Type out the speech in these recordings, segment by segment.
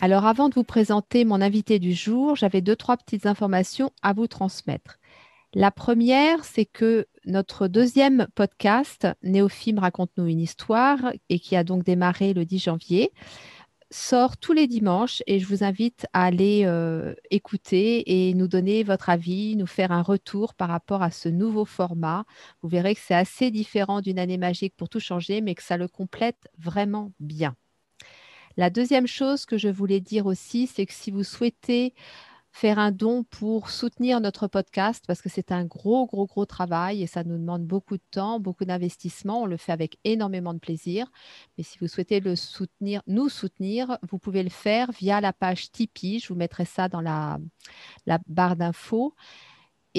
Alors avant de vous présenter mon invité du jour, j'avais deux, trois petites informations à vous transmettre. La première, c'est que notre deuxième podcast, Néophime raconte-nous une histoire, et qui a donc démarré le 10 janvier, sort tous les dimanches et je vous invite à aller euh, écouter et nous donner votre avis, nous faire un retour par rapport à ce nouveau format. Vous verrez que c'est assez différent d'une année magique pour tout changer, mais que ça le complète vraiment bien. La deuxième chose que je voulais dire aussi, c'est que si vous souhaitez faire un don pour soutenir notre podcast parce que c'est un gros, gros, gros travail et ça nous demande beaucoup de temps, beaucoup d'investissement. On le fait avec énormément de plaisir. Mais si vous souhaitez le soutenir, nous soutenir, vous pouvez le faire via la page Tipeee. Je vous mettrai ça dans la, la barre d'infos.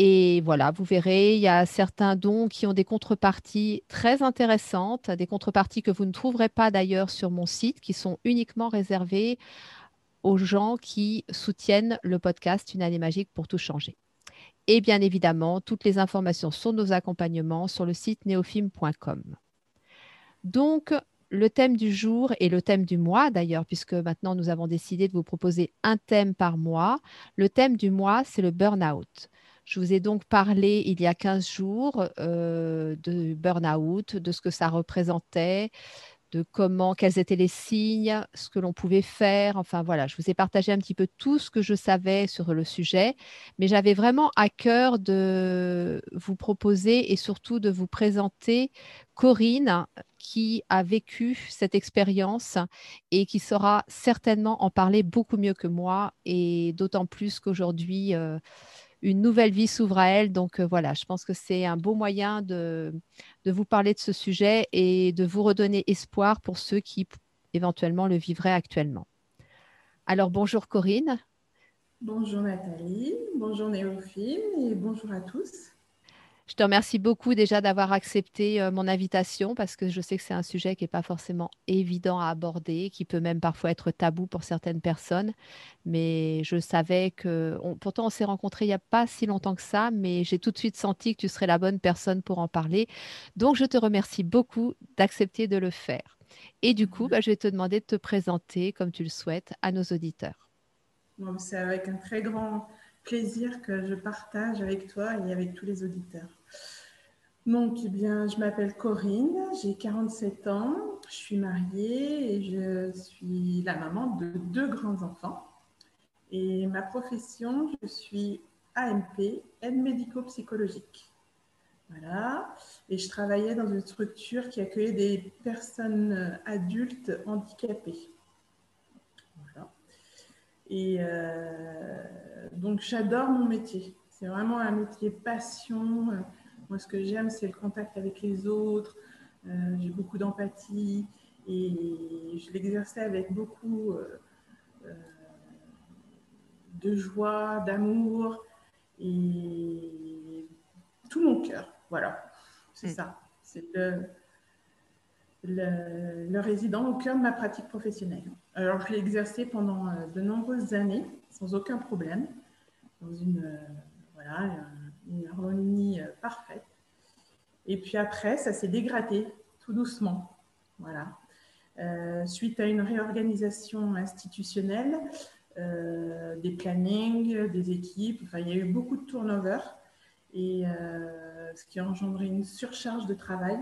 Et voilà, vous verrez, il y a certains dons qui ont des contreparties très intéressantes, des contreparties que vous ne trouverez pas d'ailleurs sur mon site, qui sont uniquement réservées aux gens qui soutiennent le podcast Une année magique pour tout changer. Et bien évidemment, toutes les informations sur nos accompagnements sur le site neofim.com. Donc, le thème du jour et le thème du mois d'ailleurs, puisque maintenant nous avons décidé de vous proposer un thème par mois. Le thème du mois, c'est le burn-out. Je vous ai donc parlé il y a 15 jours euh, de burn-out, de ce que ça représentait, de comment, quels étaient les signes, ce que l'on pouvait faire. Enfin voilà, je vous ai partagé un petit peu tout ce que je savais sur le sujet, mais j'avais vraiment à cœur de vous proposer et surtout de vous présenter Corinne qui a vécu cette expérience et qui saura certainement en parler beaucoup mieux que moi et d'autant plus qu'aujourd'hui, euh, une nouvelle vie s'ouvre à elle. Donc euh, voilà, je pense que c'est un beau moyen de, vous parler de ce sujet et de vous redonner espoir pour ceux qui éventuellement le vivraient actuellement. Alors bonjour Corinne. Bonjour Nathalie, bonjour Néophile et bonjour à tous. Je te remercie beaucoup déjà d'avoir accepté euh, mon invitation parce que je sais que c'est un sujet qui n'est pas forcément évident à aborder, qui peut même parfois être tabou pour certaines personnes. Mais je savais que, pourtant on s'est rencontrés il n'y a pas si longtemps que ça, mais j'ai tout de suite senti que tu serais la bonne personne pour en parler. Donc je te remercie beaucoup d'accepter de le faire. Et du coup, bah, je vais te demander de te présenter comme tu le souhaites à nos auditeurs. c'est avec un très grand plaisir que je partage avec toi et avec tous les auditeurs. Donc, eh bien, je m'appelle Corinne, j'ai 47 ans, je suis mariée et je suis la maman de deux grands-enfants. Et ma profession, je suis AMP, aide médico-psychologique. Voilà. Et je travaillais dans une structure qui accueillait des personnes adultes handicapées. Voilà. Et euh, donc, j'adore mon métier. C'est vraiment un métier passion. Moi, ce que j'aime, c'est le contact avec les autres. Euh, j'ai beaucoup d'empathie et je l'exerçais avec beaucoup euh, euh, de joie, d'amour et tout mon cœur. Voilà, c'est mm. ça. C'est le, le, résident au cœur de ma pratique professionnelle. Alors, je l'ai exercé pendant de nombreuses années sans aucun problème, dans une, voilà, une harmonie euh, parfaite. Et puis après, ça s'est dégradé tout doucement. Voilà. Euh, suite à une réorganisation institutionnelle, euh, des plannings, des équipes, enfin, il y a eu beaucoup de turnover, et ce qui a engendré une surcharge de travail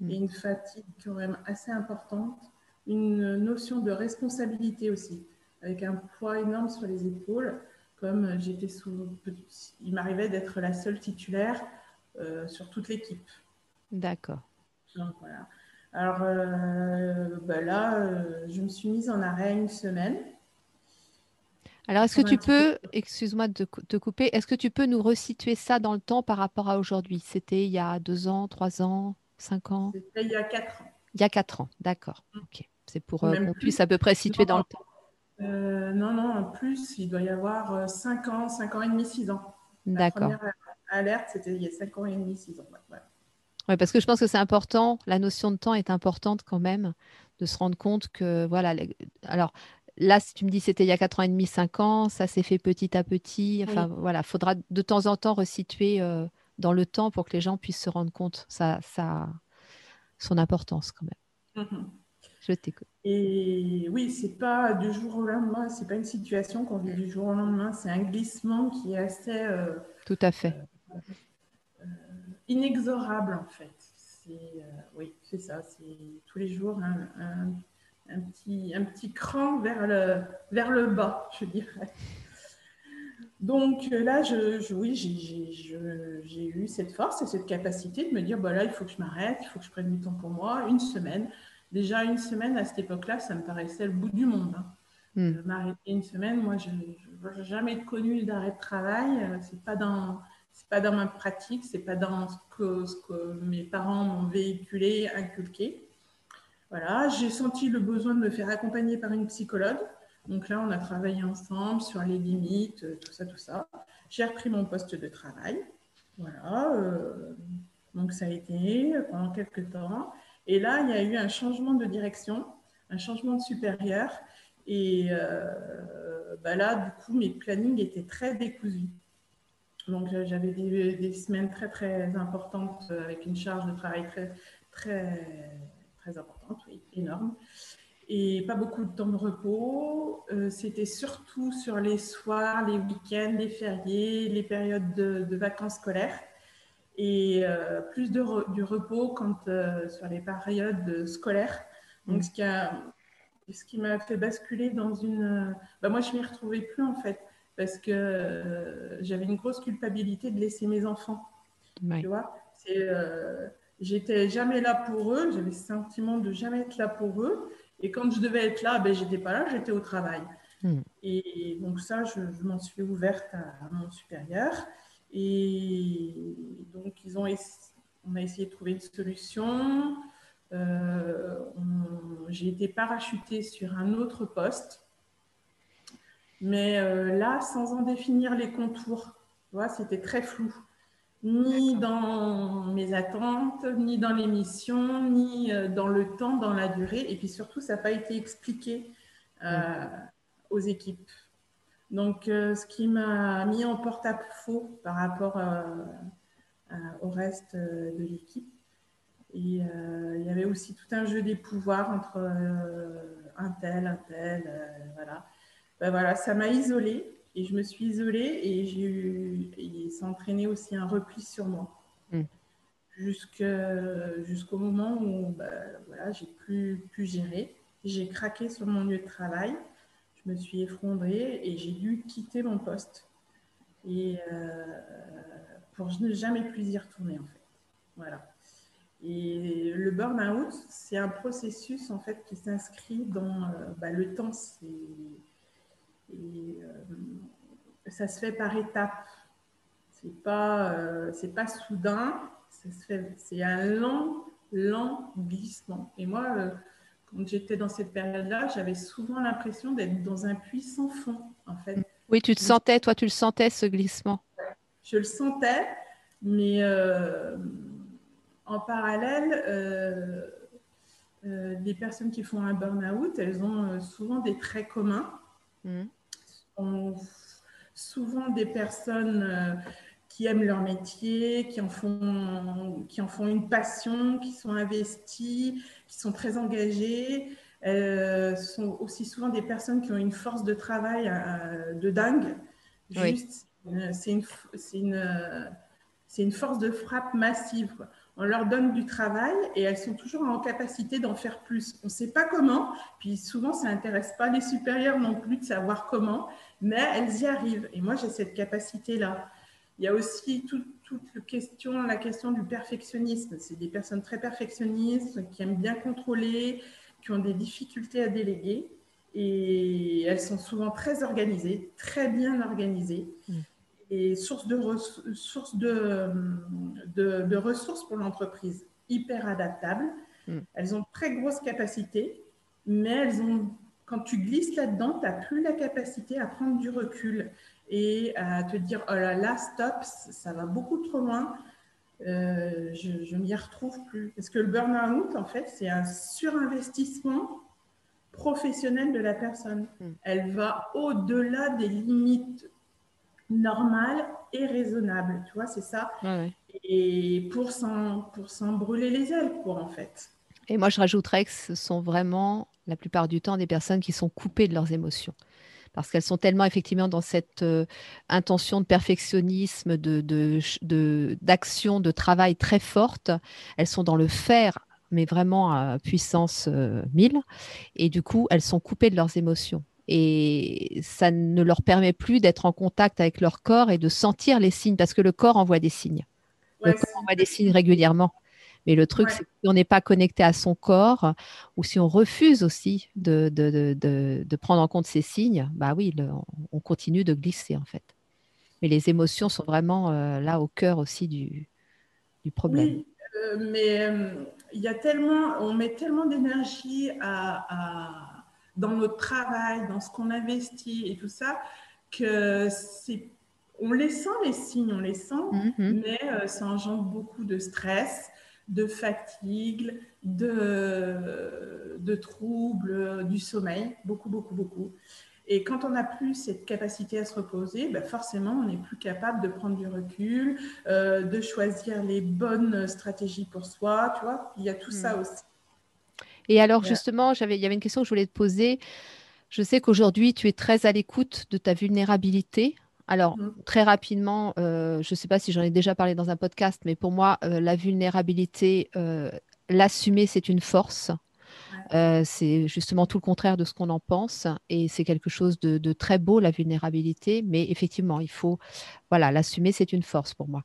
mm. et une fatigue quand même assez importante, une notion de responsabilité aussi, avec un poids énorme sur les épaules comme j'étais sous. Il m'arrivait d'être la seule titulaire euh, sur toute l'équipe. D'accord. voilà. Alors euh, bah là, euh, je me suis mise en arrêt une semaine. Alors, est-ce que tu peux, excuse-moi de te couper, est-ce que tu peux nous resituer ça dans le temps par rapport à aujourd'hui? C'était il y a deux ans, trois ans, cinq ans? C'était il y a quatre ans. Il y a quatre ans, d'accord. Mm. Ok. C'est pour qu'on puisse à peu près situer dans le temps. Euh, Non, non, en plus, il doit y avoir 5 ans, 5 ans et demi, 6 ans. D'accord. La première alerte, c'était il y a 5 ans et demi, 6 ans. Oui, parce que je pense que c'est important, la notion de temps est importante quand même, de se rendre compte que, voilà, alors là, si tu me dis c'était il y a 4 ans et demi, 5 ans, ça s'est fait petit à petit. Enfin, voilà, il faudra de temps en temps resituer dans le temps pour que les gens puissent se rendre compte. Ça, ça son importance quand même. Mhm. Je t'écoute. Et oui, c'est pas du jour au lendemain, c'est pas une situation qu'on vit du jour au lendemain, c'est un glissement qui est assez. Euh, Tout à fait. Euh, euh, inexorable en fait. oui, c'est ça, c'est tous les jours un, petit, un petit cran vers le, vers le bas, je dirais. Donc euh, là, je, oui, j'ai eu cette force et cette capacité de me dire, bah là, il faut que je m'arrête, il faut que je prenne du temps pour moi, une semaine. Déjà, une semaine, à cette époque-là, ça me paraissait le bout du monde. Hein. Hmm. M'arrêter une semaine, moi, je n'ai jamais connu d'arrêt de travail. Euh, ce n'est pas, dans, pas dans ma pratique, ce n'est pas dans ce que, ce que mes parents m'ont véhiculé, inculqué. Voilà, j'ai senti le besoin de me faire accompagner par une psychologue. Donc là, on a travaillé ensemble sur les limites, euh, tout ça, tout ça. J'ai repris mon poste de travail. Voilà. Euh, donc ça a été pendant quelques temps. Et là, il y a eu un changement de direction, un changement de supérieur. Et euh, bah là, du coup, mes plannings étaient très décousus. Donc j'avais des, semaines très, très importantes avec une charge de travail très, très, très importante, énorme et pas beaucoup de temps de repos. Euh, c'était surtout sur les soirs, les week-ends, les fériés, les périodes de, vacances scolaires et euh, plus de du repos quand, euh, sur les périodes scolaires. Donc, ce qui a, ce qui m'a fait basculer dans une. Bah, moi, je m'y retrouvais plus en fait parce que j'avais une grosse culpabilité de laisser mes enfants. Tu vois, j'étais jamais là pour eux. J'avais le sentiment de jamais être là pour eux. Et quand je devais être là, ben, j'étais pas là, j'étais au travail. Hmm. Et donc ça, je, m'en suis ouverte à, mon supérieur. Et donc, ils ont on a essayé de trouver une solution. Euh, j'ai été parachutée sur un autre poste. Mais euh, là, sans en définir les contours, c'était très flou ni dans mes attentes, ni dans les missions, ni euh, dans le temps, dans la durée. Et puis surtout, ça n'a pas été expliqué euh, aux équipes. Donc, euh, ce qui m'a mis en porte-à-faux par rapport au reste de l'équipe. Et il y avait aussi tout un jeu des pouvoirs entre un tel, un tel, voilà. Ben voilà, ça m'a isolée. Et je me suis isolée et j'ai eu, et ça a entraîné aussi un repli sur moi. Mm. Jusqu'au moment où bah, voilà, j'ai plus pu gérer. J'ai craqué sur mon lieu de travail. Me suis effondrée et j'ai dû quitter mon poste. Et euh, pour ne jamais plus y retourner en fait. Voilà. Et le burn-out, c'est un processus en fait qui s'inscrit dans euh, bah, le temps. Et euh, ça se fait par étapes. C'est pas, c'est pas soudain. C'est un lent, lent glissement. Et moi, quand j'étais dans cette période-là, j'avais souvent l'impression d'être dans un puits sans fond, en fait. Oui, tu te sentais, toi, tu le sentais, ce glissement. Je le sentais, mais en parallèle, les personnes qui font un burn-out, elles ont souvent des traits communs. Mmh sont souvent des personnes euh, qui aiment leur métier, qui en, font, qui en font une passion, qui sont investies, qui sont très engagées. Elles sont aussi souvent des personnes qui ont une force de travail euh, de dingue. Juste, c'est une, une, une, force de frappe massive. On leur donne du travail et elles sont toujours en capacité d'en faire plus. On ne sait pas comment, puis souvent ça n'intéresse pas les supérieurs non plus de savoir comment, mais elles y arrivent. Et moi j'ai cette capacité-là. Il y a aussi toute, question, la question du perfectionnisme. C'est des personnes très perfectionnistes qui aiment bien contrôler, qui ont des difficultés à déléguer. Et elles sont souvent très organisées, très bien organisées. Mm et source de, source de, de, ressources pour l'entreprise, hyper adaptables. Hmm. Elles ont très grosse capacité, mais elles ont quand tu glisses là-dedans, tu n'as plus la capacité à prendre du recul et à te dire, oh là là, stop, ça va beaucoup trop loin. Euh, je ne m'y retrouve plus. Parce que le burn-out, en fait, c'est un surinvestissement professionnel de la personne. Hmm. Elle va au-delà des limites normales et raisonnables. Tu vois, c'est ça. Et pour s'en brûler les ailes, quoi, en fait. Et moi, je rajouterais que ce sont vraiment, la plupart du temps, des personnes qui sont coupées de leurs émotions parce qu'elles sont tellement effectivement dans cette euh, intention de perfectionnisme, de, d'action, de, travail très forte. Elles sont dans le faire, mais vraiment à puissance 1000. Euh, et du coup, elles sont coupées de leurs émotions. Et ça ne leur permet plus d'être en contact avec leur corps et de sentir les signes, parce que le corps envoie des signes. le corps envoie des signes régulièrement. Mais le truc, c'est que si on n'est pas connecté à son corps, ou si on refuse aussi de, de, prendre en compte ces signes, bah oui, on continue de glisser en fait. Mais les émotions sont vraiment euh, là au cœur aussi du, du problème. Oui, euh, mais euh, il y a tellement, on met tellement d'énergie à, dans notre travail, dans ce qu'on investit et tout ça, que c'est on les sent les signes, on les sent, mm-hmm. mais ça engendre beaucoup de stress de fatigue, de, de troubles du sommeil, beaucoup, beaucoup, beaucoup. Et quand on n'a plus cette capacité à se reposer, ben forcément, on n'est plus capable de prendre du recul, euh, de choisir les bonnes stratégies pour soi, tu vois. Il y a tout ça hmm. aussi. Et alors, justement, j'avais, il y avait une question que je voulais te poser. Je sais qu'aujourd'hui, tu es très à l'écoute de ta vulnérabilité. Alors, mmh. très rapidement, euh, je ne sais pas si j'en ai déjà parlé dans un podcast, mais pour moi, euh, la vulnérabilité, euh, l'assumer, c'est une force. c'est justement tout le contraire de ce qu'on en pense et c'est quelque chose de, très beau, la vulnérabilité, mais effectivement, il faut, voilà, l'assumer, c'est une force pour moi.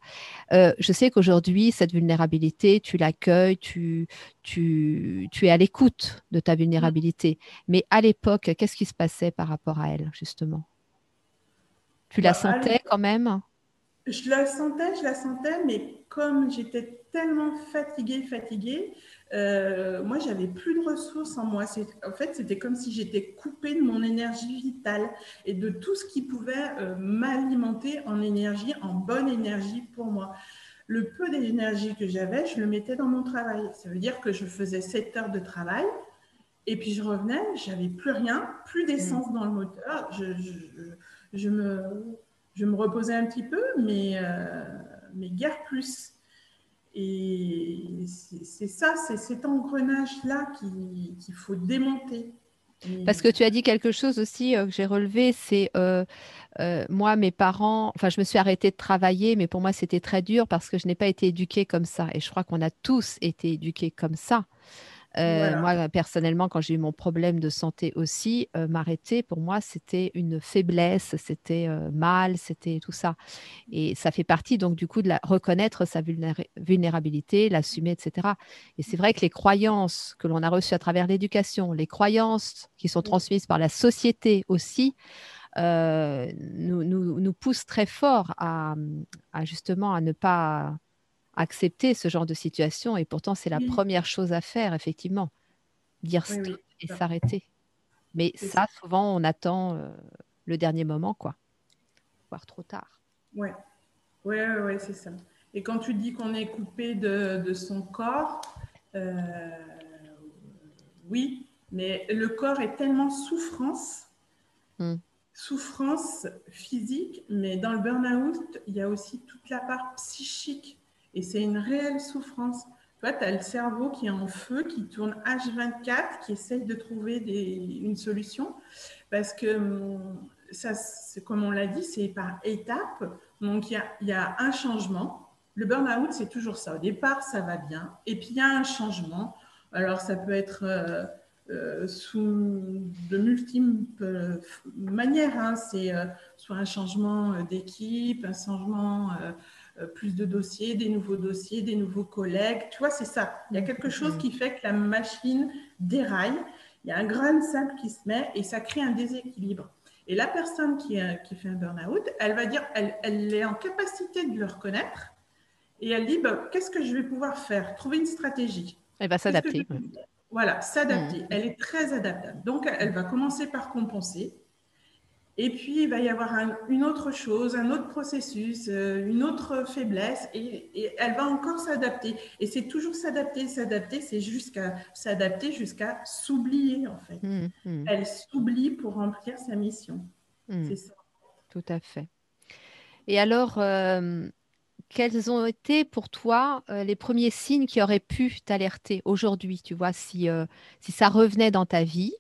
je sais qu'aujourd'hui, cette vulnérabilité, tu l'accueilles, tu, tu, tu es à l'écoute de ta mmh. vulnérabilité, mais à l'époque, qu'est-ce qui se passait par rapport à elle, justement? Tu la bah, sentais quand même? Je la sentais, je la sentais, mais comme j'étais tellement fatiguée, fatiguée, euh, moi, j'avais plus de ressources en moi. En fait, c'était comme si j'étais coupée de mon énergie vitale et de tout ce qui pouvait euh, m'alimenter en énergie, en bonne énergie pour moi. Le peu d'énergie que j'avais, je le mettais dans mon travail. Ça veut dire que je faisais 7 heures de travail et puis je revenais, j'avais plus rien, plus d'essence mmh. dans le moteur. je, je je me reposais un petit peu, mais, euh, mais guère plus. Et c'est ça, c'est cet engrenage-là qu'il faut démonter. Parce que tu as dit quelque chose aussi euh, que j'ai relevé, c'est euh, moi, mes parents, enfin, je me suis arrêtée de travailler, mais pour moi, c'était très dur parce que je n'ai pas été éduquée comme ça. Et je crois qu'on a tous été éduqués comme ça. Euh, moi, personnellement, quand j'ai eu mon problème de santé aussi, euh, m'arrêter, pour moi, c'était une faiblesse, c'était euh, mal, c'était tout ça. Et ça fait partie, donc, du coup, de la, reconnaître sa vulnérabilité, l'assumer, etc. Et c'est vrai que les croyances que l'on a reçues à travers l'éducation, les croyances qui sont transmises par la société aussi, nous, nous, nous, poussent très fort à, à justement à ne pas accepter ce genre de situation. Et pourtant, c'est la première chose à faire, effectivement. Dire stop et s'arrêter. Mais ça, souvent, on attend euh, le dernier moment, quoi. Voire trop tard. Ouais, ouais, ouais, c'est ça. Et quand tu dis qu'on est coupé de, son corps, euh, oui, mais le corps est tellement souffrance, hmm. souffrance physique, mais dans le burn-out, il y a aussi toute la part psychique et c'est une réelle souffrance. Tu vois, tu as le cerveau qui est en feu, qui tourne H24, qui essaye de trouver une solution. Parce que, hum, ça, comme on l'a dit, c'est par étapes. Donc, il y a, un changement. Le burn-out, c'est toujours ça. Au départ, ça va bien. Et puis, il y a un changement. Alors, ça peut être euh, euh, sous de multiples manières. Hein. C'est euh, soit un changement d'équipe, un changement euh, plus de dossiers, des nouveaux dossiers, des nouveaux collègues. Tu vois, c'est ça. Il y a quelque chose qui fait que la machine déraille. Il y a un grain de sable qui se met et ça crée un déséquilibre. Et la personne qui, qui fait un burn-out, elle va dire, elle, elle, est en capacité de le reconnaître et elle dit, bah, qu'est-ce que je vais pouvoir faire? Trouver une stratégie. Elle va s'adapter. Voilà, s'adapter. Elle est très adaptable. Donc, elle va commencer par compenser. Et puis, il va y avoir une autre chose, un autre processus, euh, une autre faiblesse, et, elle va encore s'adapter. Et c'est toujours s'adapter, s'adapter, c'est jusqu'à s'adapter jusqu'à s'oublier, en fait. Mmh, mmh. Elle s'oublie pour remplir sa mission. Mmh. C'est ça. Tout à fait. Et alors, euh, quels ont été pour toi euh, les premiers signes qui auraient pu t'alerter aujourd'hui, tu vois, si, si ça revenait dans ta vie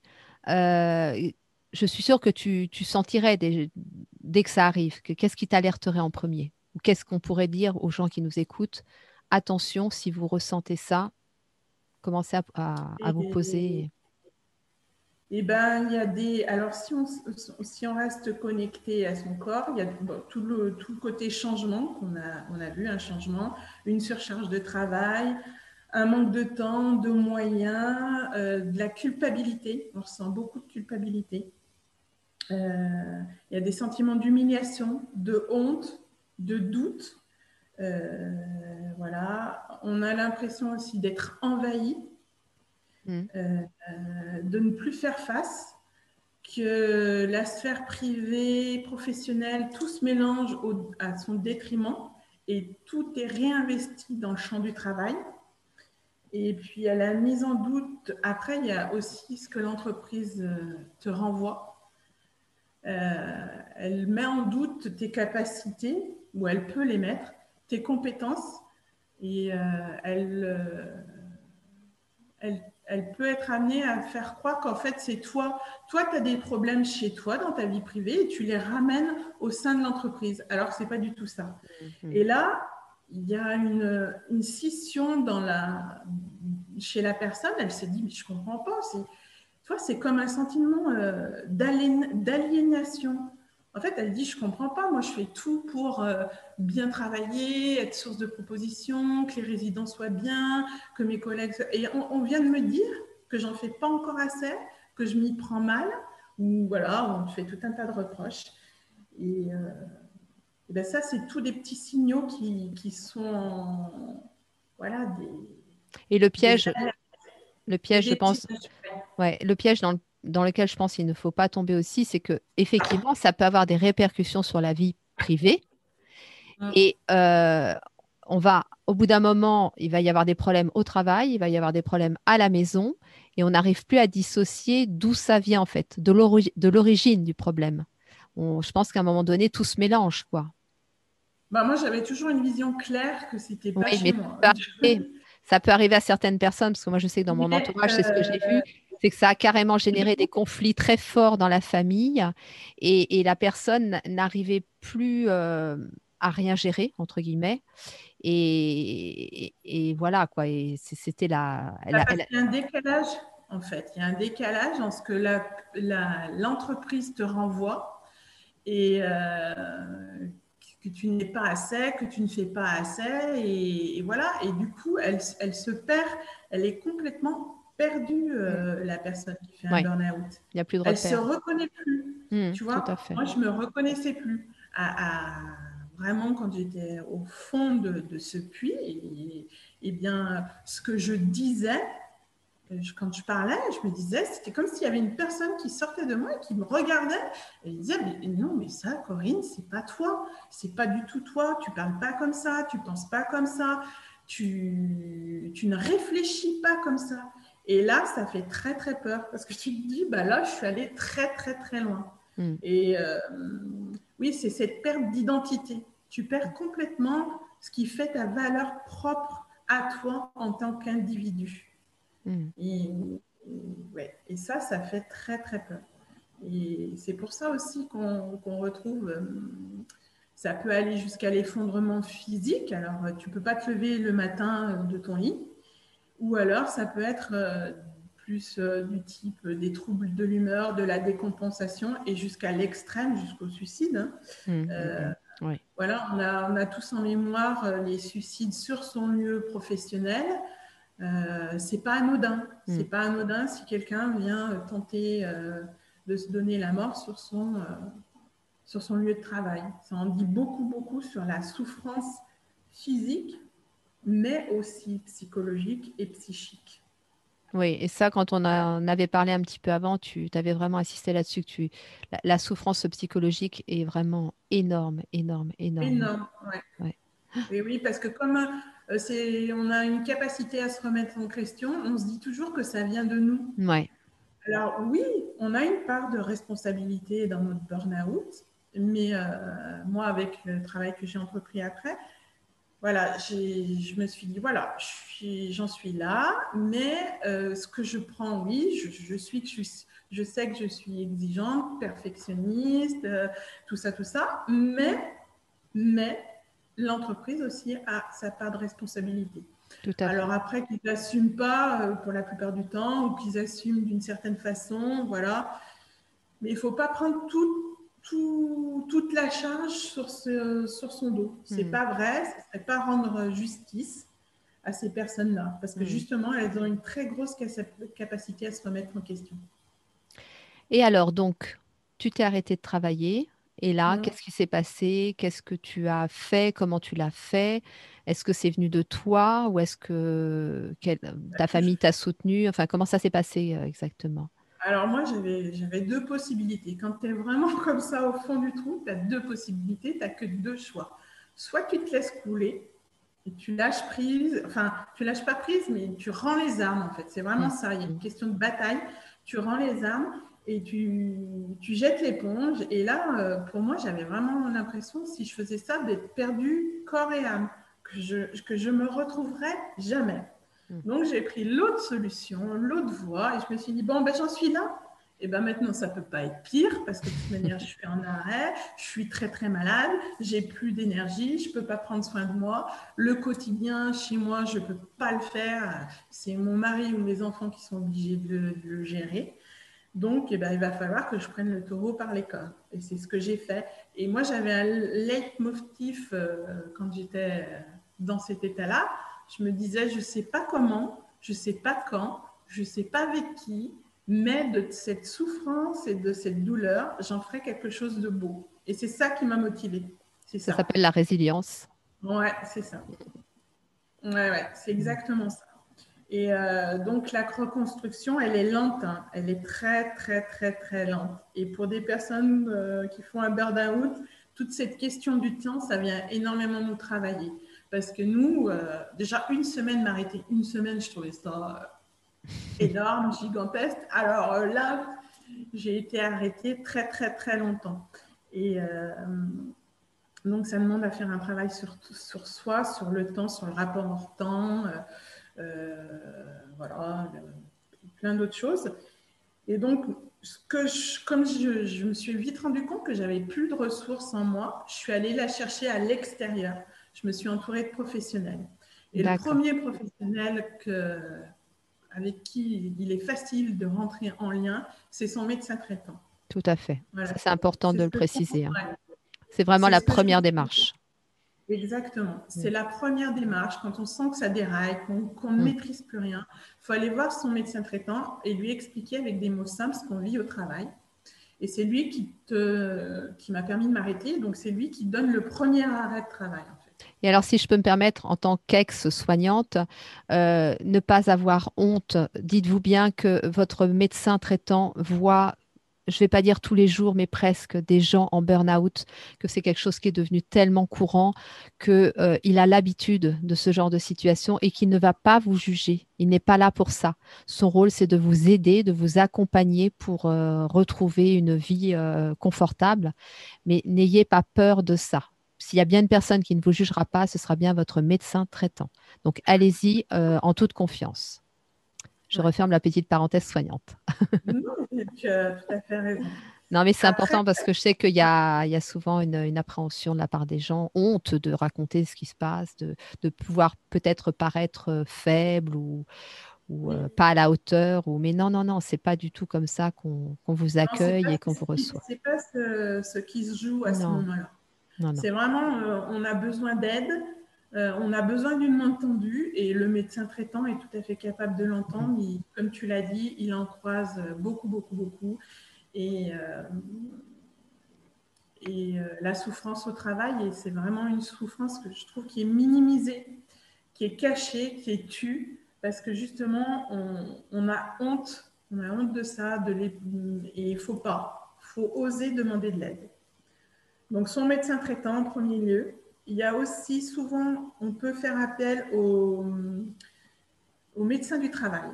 je suis sûre que tu, sentirais dès, que ça arrive, que qu'est-ce qui t'alerterait en premier? Ou qu'est-ce qu'on pourrait dire aux gens qui nous écoutent? Attention, si vous ressentez ça, commencez à, vous poser. Eh ben, il y a des. Alors, si on, si on reste connecté à son corps, il y a tout, le, tout le côté changement qu'on a, on a vu, un changement, une surcharge de travail, un manque de temps, de moyens, euh, de la culpabilité. On ressent beaucoup de culpabilité. Euh, il y a des sentiments d'humiliation, de honte, de doute. Euh, voilà. On a l'impression aussi d'être envahi, mm. euh, de ne plus faire face, que la sphère privée, professionnelle, tout se mélange à son détriment et tout est réinvesti dans le champ du travail. Et puis à la mise en doute, après, il y a aussi ce que l'entreprise te renvoie. Euh, elle met en doute tes capacités, ou elle peut les mettre, tes compétences, et euh, euh, elle, elle, peut être amenée à faire croire qu'en fait, c'est toi. Toi, tu as des problèmes chez toi, dans ta vie privée, et tu les ramènes au sein de l'entreprise, alors que ce n'est pas du tout ça. Mhm. Et là, il y a une, une, scission dans la, chez la personne, elle se dit, mais je ne comprends pas, c'est comme un sentiment euh, d'aliénation. En fait, elle dit, je comprends pas, moi je fais tout pour euh, bien travailler, être source de propositions, que les résidents soient bien, que mes collègues... Et on, vient de me dire que j'en fais pas encore assez, que je m'y prends mal, ou voilà, on fait tout un tas de reproches. Et, euh, ben ça, c'est tous des petits signaux qui, qui sont... Voilà, des... Et le piège, le piège, je pense, ouais, le piège dans, lequel je pense qu'il ne faut pas tomber aussi, c'est que effectivement, ça peut avoir des répercussions sur la vie privée. Mm. Et euh, on va, au bout d'un moment, il va y avoir des problèmes au travail, il va y avoir des problèmes à la maison, et on n'arrive plus à dissocier d'où ça vient en fait, de l'origine du problème. je pense qu'à un moment donné, tout se mélange, quoi. Bah moi, j'avais toujours une vision claire que c'était pas chez moi. Ça peut arriver à certaines personnes, parce que moi je sais que dans mon entourage, c'est ce que j'ai vu, euh, c'est que ça a carrément généré des conflits très forts dans la famille et, la personne n'arrivait plus euh, à rien gérer, entre guillemets. Et, voilà, quoi. Et c'était la. Il y a un décalage, en fait. Il y a un décalage en ce que l'entreprise te renvoie et euh, que tu n'es pas assez, que tu ne fais pas assez, et, voilà. Et du coup, elle, elle, se perd, elle est complètement perdue, euh, la personne qui fait un burn-out. Il n'y a plus de Elle se reconnaît plus. Mmh, tu vois, moi, je me reconnaissais plus. À, vraiment, quand j'étais au fond de, de ce puits, et, et, bien, ce que je disais, quand je parlais, je me disais, c'était comme s'il y avait une personne qui sortait de moi et qui me regardait et disait, mais non, mais ça, Corinne, c'est pas toi, c'est pas du tout toi, tu parles pas comme ça, tu penses pas comme ça, tu, tu ne réfléchis pas comme ça. Et là, ça fait très très peur parce que tu te dis, bah là, je suis allée très très très loin. Hmm. Et euh, oui, c'est cette perte d'identité. Tu perds complètement ce qui fait ta valeur propre à toi en tant qu'individu. Mm. Et, ouais. et ça, ça fait très, très peur. Et c'est pour ça aussi qu'on retrouve, euh, ça peut aller jusqu'à l'effondrement physique. Alors, tu ne peux pas te lever le matin de ton lit. Ou alors, ça peut être euh, plus euh, du type des troubles de l'humeur, de la décompensation et jusqu'à l'extrême, jusqu'au suicide. Hein. Mm, mm, voilà, on a, on a tous en mémoire les suicides sur son lieu professionnel. Euh, c'est pas anodin. Mm. C'est pas anodin si quelqu'un vient euh, tenter euh, de se donner la mort sur son, sur son lieu de travail. Ça en dit beaucoup, beaucoup sur la souffrance physique, mais aussi psychologique et psychique. Oui, et ça, quand on en avait parlé un petit peu avant, tu avais vraiment insisté là-dessus, que tu, la, la souffrance psychologique est vraiment énorme, énorme, énorme. Énorme, ouais. Ouais. Et oui, parce que comme on a une capacité à se remettre en question, on se dit toujours que ça vient de nous. Ouais. Alors oui, on a une part de responsabilité dans notre burn-out, mais euh, moi, avec le travail que j'ai entrepris après, voilà, je me suis dit, voilà, suis- j'en suis là, mais euh, ce que je prends, oui, je, je suis, je, je sais que je suis exigeante, perfectionniste, euh, tout ça, tout ça, mais, mais l'entreprise aussi a sa part de responsabilité. Tout à fait. Alors après, qu'ils n'assument pas euh, pour la plupart du temps ou qu'ils assument d'une certaine façon, voilà. Mais il ne faut pas prendre tout, tout- toute la charge sur, ce- sur son dos. C'est Mm. pas vrai, ce ne serait pas rendre justice à ces personnes-là. Parce que Mm. justement, elles ont une très grosse capacité à se remettre en question. Et alors, donc, tu t'es arrêté de travailler. Et là, Mm. qu'est-ce qui s'est passé? Qu'est-ce que tu as fait? Comment tu l'as fait? Est-ce que c'est venu de toi ou est-ce que quel- ta famille t'a soutenu? Enfin, comment ça s'est passé euh, exactement? Alors moi, j'avais deux possibilités. Quand tu es vraiment comme ça au fond du trou, tu as deux possibilités, tu n'as que deux choix. Soit tu te laisses couler et tu lâches prise, enfin, tu lâches pas prise, mais tu rends les armes en fait. C'est vraiment Mm. ça. Il y a une question de bataille. Tu rends les armes et tu, tu jettes l'éponge. Et là, euh, pour moi, j'avais vraiment l'impression, si je faisais ça, d'être perdu corps et âme, que je, que je me retrouverais jamais. Mm. Donc, j'ai pris l'autre solution, l'autre voie, et je me suis dit, bon, ben, j'en suis là. Et ben maintenant, ça peut pas être pire parce que de toute manière, je suis en arrêt, je suis très très malade, j'ai plus d'énergie, je peux pas prendre soin de moi. Le quotidien chez moi, je peux pas le faire. C'est mon mari ou mes enfants qui sont obligés de de le gérer. Donc, eh ben, il va falloir que je prenne le taureau par les cornes. Et c'est ce que j'ai fait. Et moi, j'avais un leitmotiv euh, quand j'étais dans cet état-là. Je me disais, je ne sais pas comment, je ne sais pas quand, je ne sais pas avec qui, mais de cette souffrance et de cette douleur, j'en ferai quelque chose de beau. Et c'est ça qui m'a motivée. Ça ça. s'appelle la résilience. Ouais, c'est ça. Ouais, ouais, c'est exactement ça. Et euh, donc, la reconstruction, elle est lente. hein. Elle est très, très, très, très lente. Et pour des personnes euh, qui font un burn-out, toute cette question du temps, ça vient énormément nous travailler. Parce que nous, euh, déjà, une semaine, m'arrêter une semaine, je trouvais ça énorme, gigantesque. Alors là, j'ai été arrêtée très, très, très longtemps. Et donc, ça demande à faire un travail sur, sur soi, sur le temps, sur le rapport au temps, voilà, euh, plein d'autres choses. Et donc, ce que je- comme je, je me suis vite rendu compte que j'avais plus de ressources en moi, je suis allée la chercher à l'extérieur. Je me suis entourée de professionnels. Et le premier professionnel que, avec qui il est facile de rentrer en lien, c'est son médecin traitant. Tout à fait. Voilà. C'est important de le préciser. hein. C'est vraiment la ce première démarche. Exactement. C'est la première démarche. Quand on sent que ça déraille, qu'on qu'on Mm. ne maîtrise plus rien, il faut aller voir son médecin traitant et lui expliquer avec des mots simples ce qu'on vit au travail. Et c'est lui qui, te, qui m'a permis de m'arrêter. Donc, c'est lui qui donne le premier arrêt de travail, en fait. Et alors, si je peux me permettre, en tant qu'ex-soignante, euh, ne pas avoir honte, dites-vous bien que votre médecin traitant voit, je ne vais pas dire tous les jours, mais presque des gens en burn-out, que c'est quelque chose qui est devenu tellement courant qu'il a l'habitude de ce genre de situation et qu'il ne va pas vous juger. Il n'est pas là pour ça. Son rôle, c'est de vous aider, de vous accompagner pour euh, retrouver une vie euh, confortable. Mais n'ayez pas peur de ça s'il y a bien une personne qui ne vous jugera pas, ce sera bien votre médecin traitant. Donc, allez-y euh, en toute confiance. Je referme la petite parenthèse soignante. Non, mais tu as tout à fait raison. Non, mais c'est important parce que je sais qu'il y a, il y a souvent une, une appréhension de la part des gens, honte de raconter ce qui se passe, de, de pouvoir peut-être paraître euh, faible ou, ou euh, pas à la hauteur. Ou... Mais non, non, non, c'est pas du tout comme ça qu'on vous accueille et qu'on vous reçoit. C'est pas ce, ce qui se joue à ce moment-là. C'est vraiment, euh, on a besoin d'aide, euh, on a besoin d'une main tendue et le médecin traitant est tout à fait capable de l'entendre. Il- Comme tu l'as dit, il en croise beaucoup, beaucoup, beaucoup. Et, euh, euh, la souffrance au travail, et c'est vraiment une souffrance que je trouve qui est minimisée, qui est cachée, qui est tue. parce que justement, on, a honte, on a honte de ça, de et il faut pas, faut oser demander de l'aide. Donc son médecin traitant en premier lieu. Il y a aussi souvent, on peut faire appel au, médecin du travail,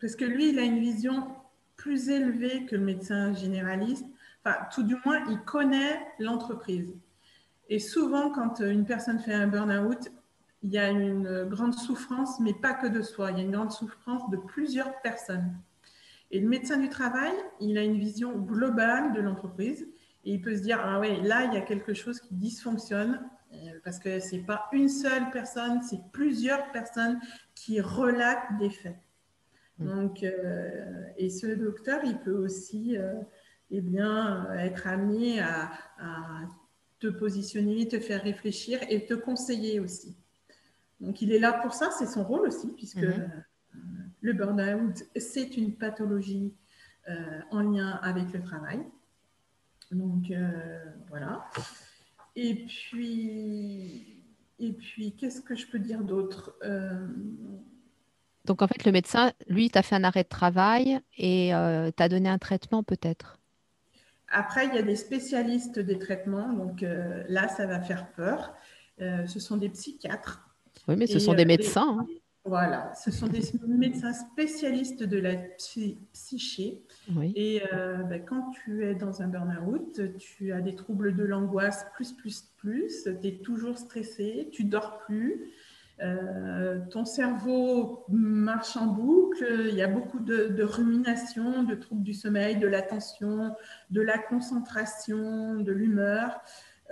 parce que lui, il a une vision plus élevée que le médecin généraliste. Enfin, tout du moins, il connaît l'entreprise. Et souvent, quand une personne fait un burn-out, il y a une grande souffrance, mais pas que de soi. Il y a une grande souffrance de plusieurs personnes. Et le médecin du travail, il a une vision globale de l'entreprise et il peut se dire ah ouais, là il y a quelque chose qui dysfonctionne parce que c'est pas une seule personne, c'est plusieurs personnes qui relatent des faits. Mm. Donc, euh, et ce docteur, il peut aussi euh, eh bien, être amené à, te positionner, te faire réfléchir et te conseiller aussi. Donc, il est là pour ça, c'est son rôle aussi, puisque mm-hmm. le burn-out, c'est une pathologie en lien avec le travail. Donc, voilà. Et puis, et puis qu'est-ce que je peux dire d'autre euh, Donc, en fait, le médecin, lui, t'a fait un arrêt de travail et euh, t'a donné un traitement peut-être? Après, il y a des spécialistes des traitements. Donc euh, là, ça va faire peur. ce sont des psychiatres. Oui, mais ce sont des médecins. Hein. Voilà, ce sont des médecins spécialistes de la psyché. Et euh, ben, quand tu es dans un burn-out, tu as des troubles de l'angoisse plus, plus, plus, tu es toujours stressé, tu dors plus, euh, ton cerveau marche en boucle, il y a beaucoup de, de rumination, de troubles du sommeil, de l'attention, de la concentration, de l'humeur.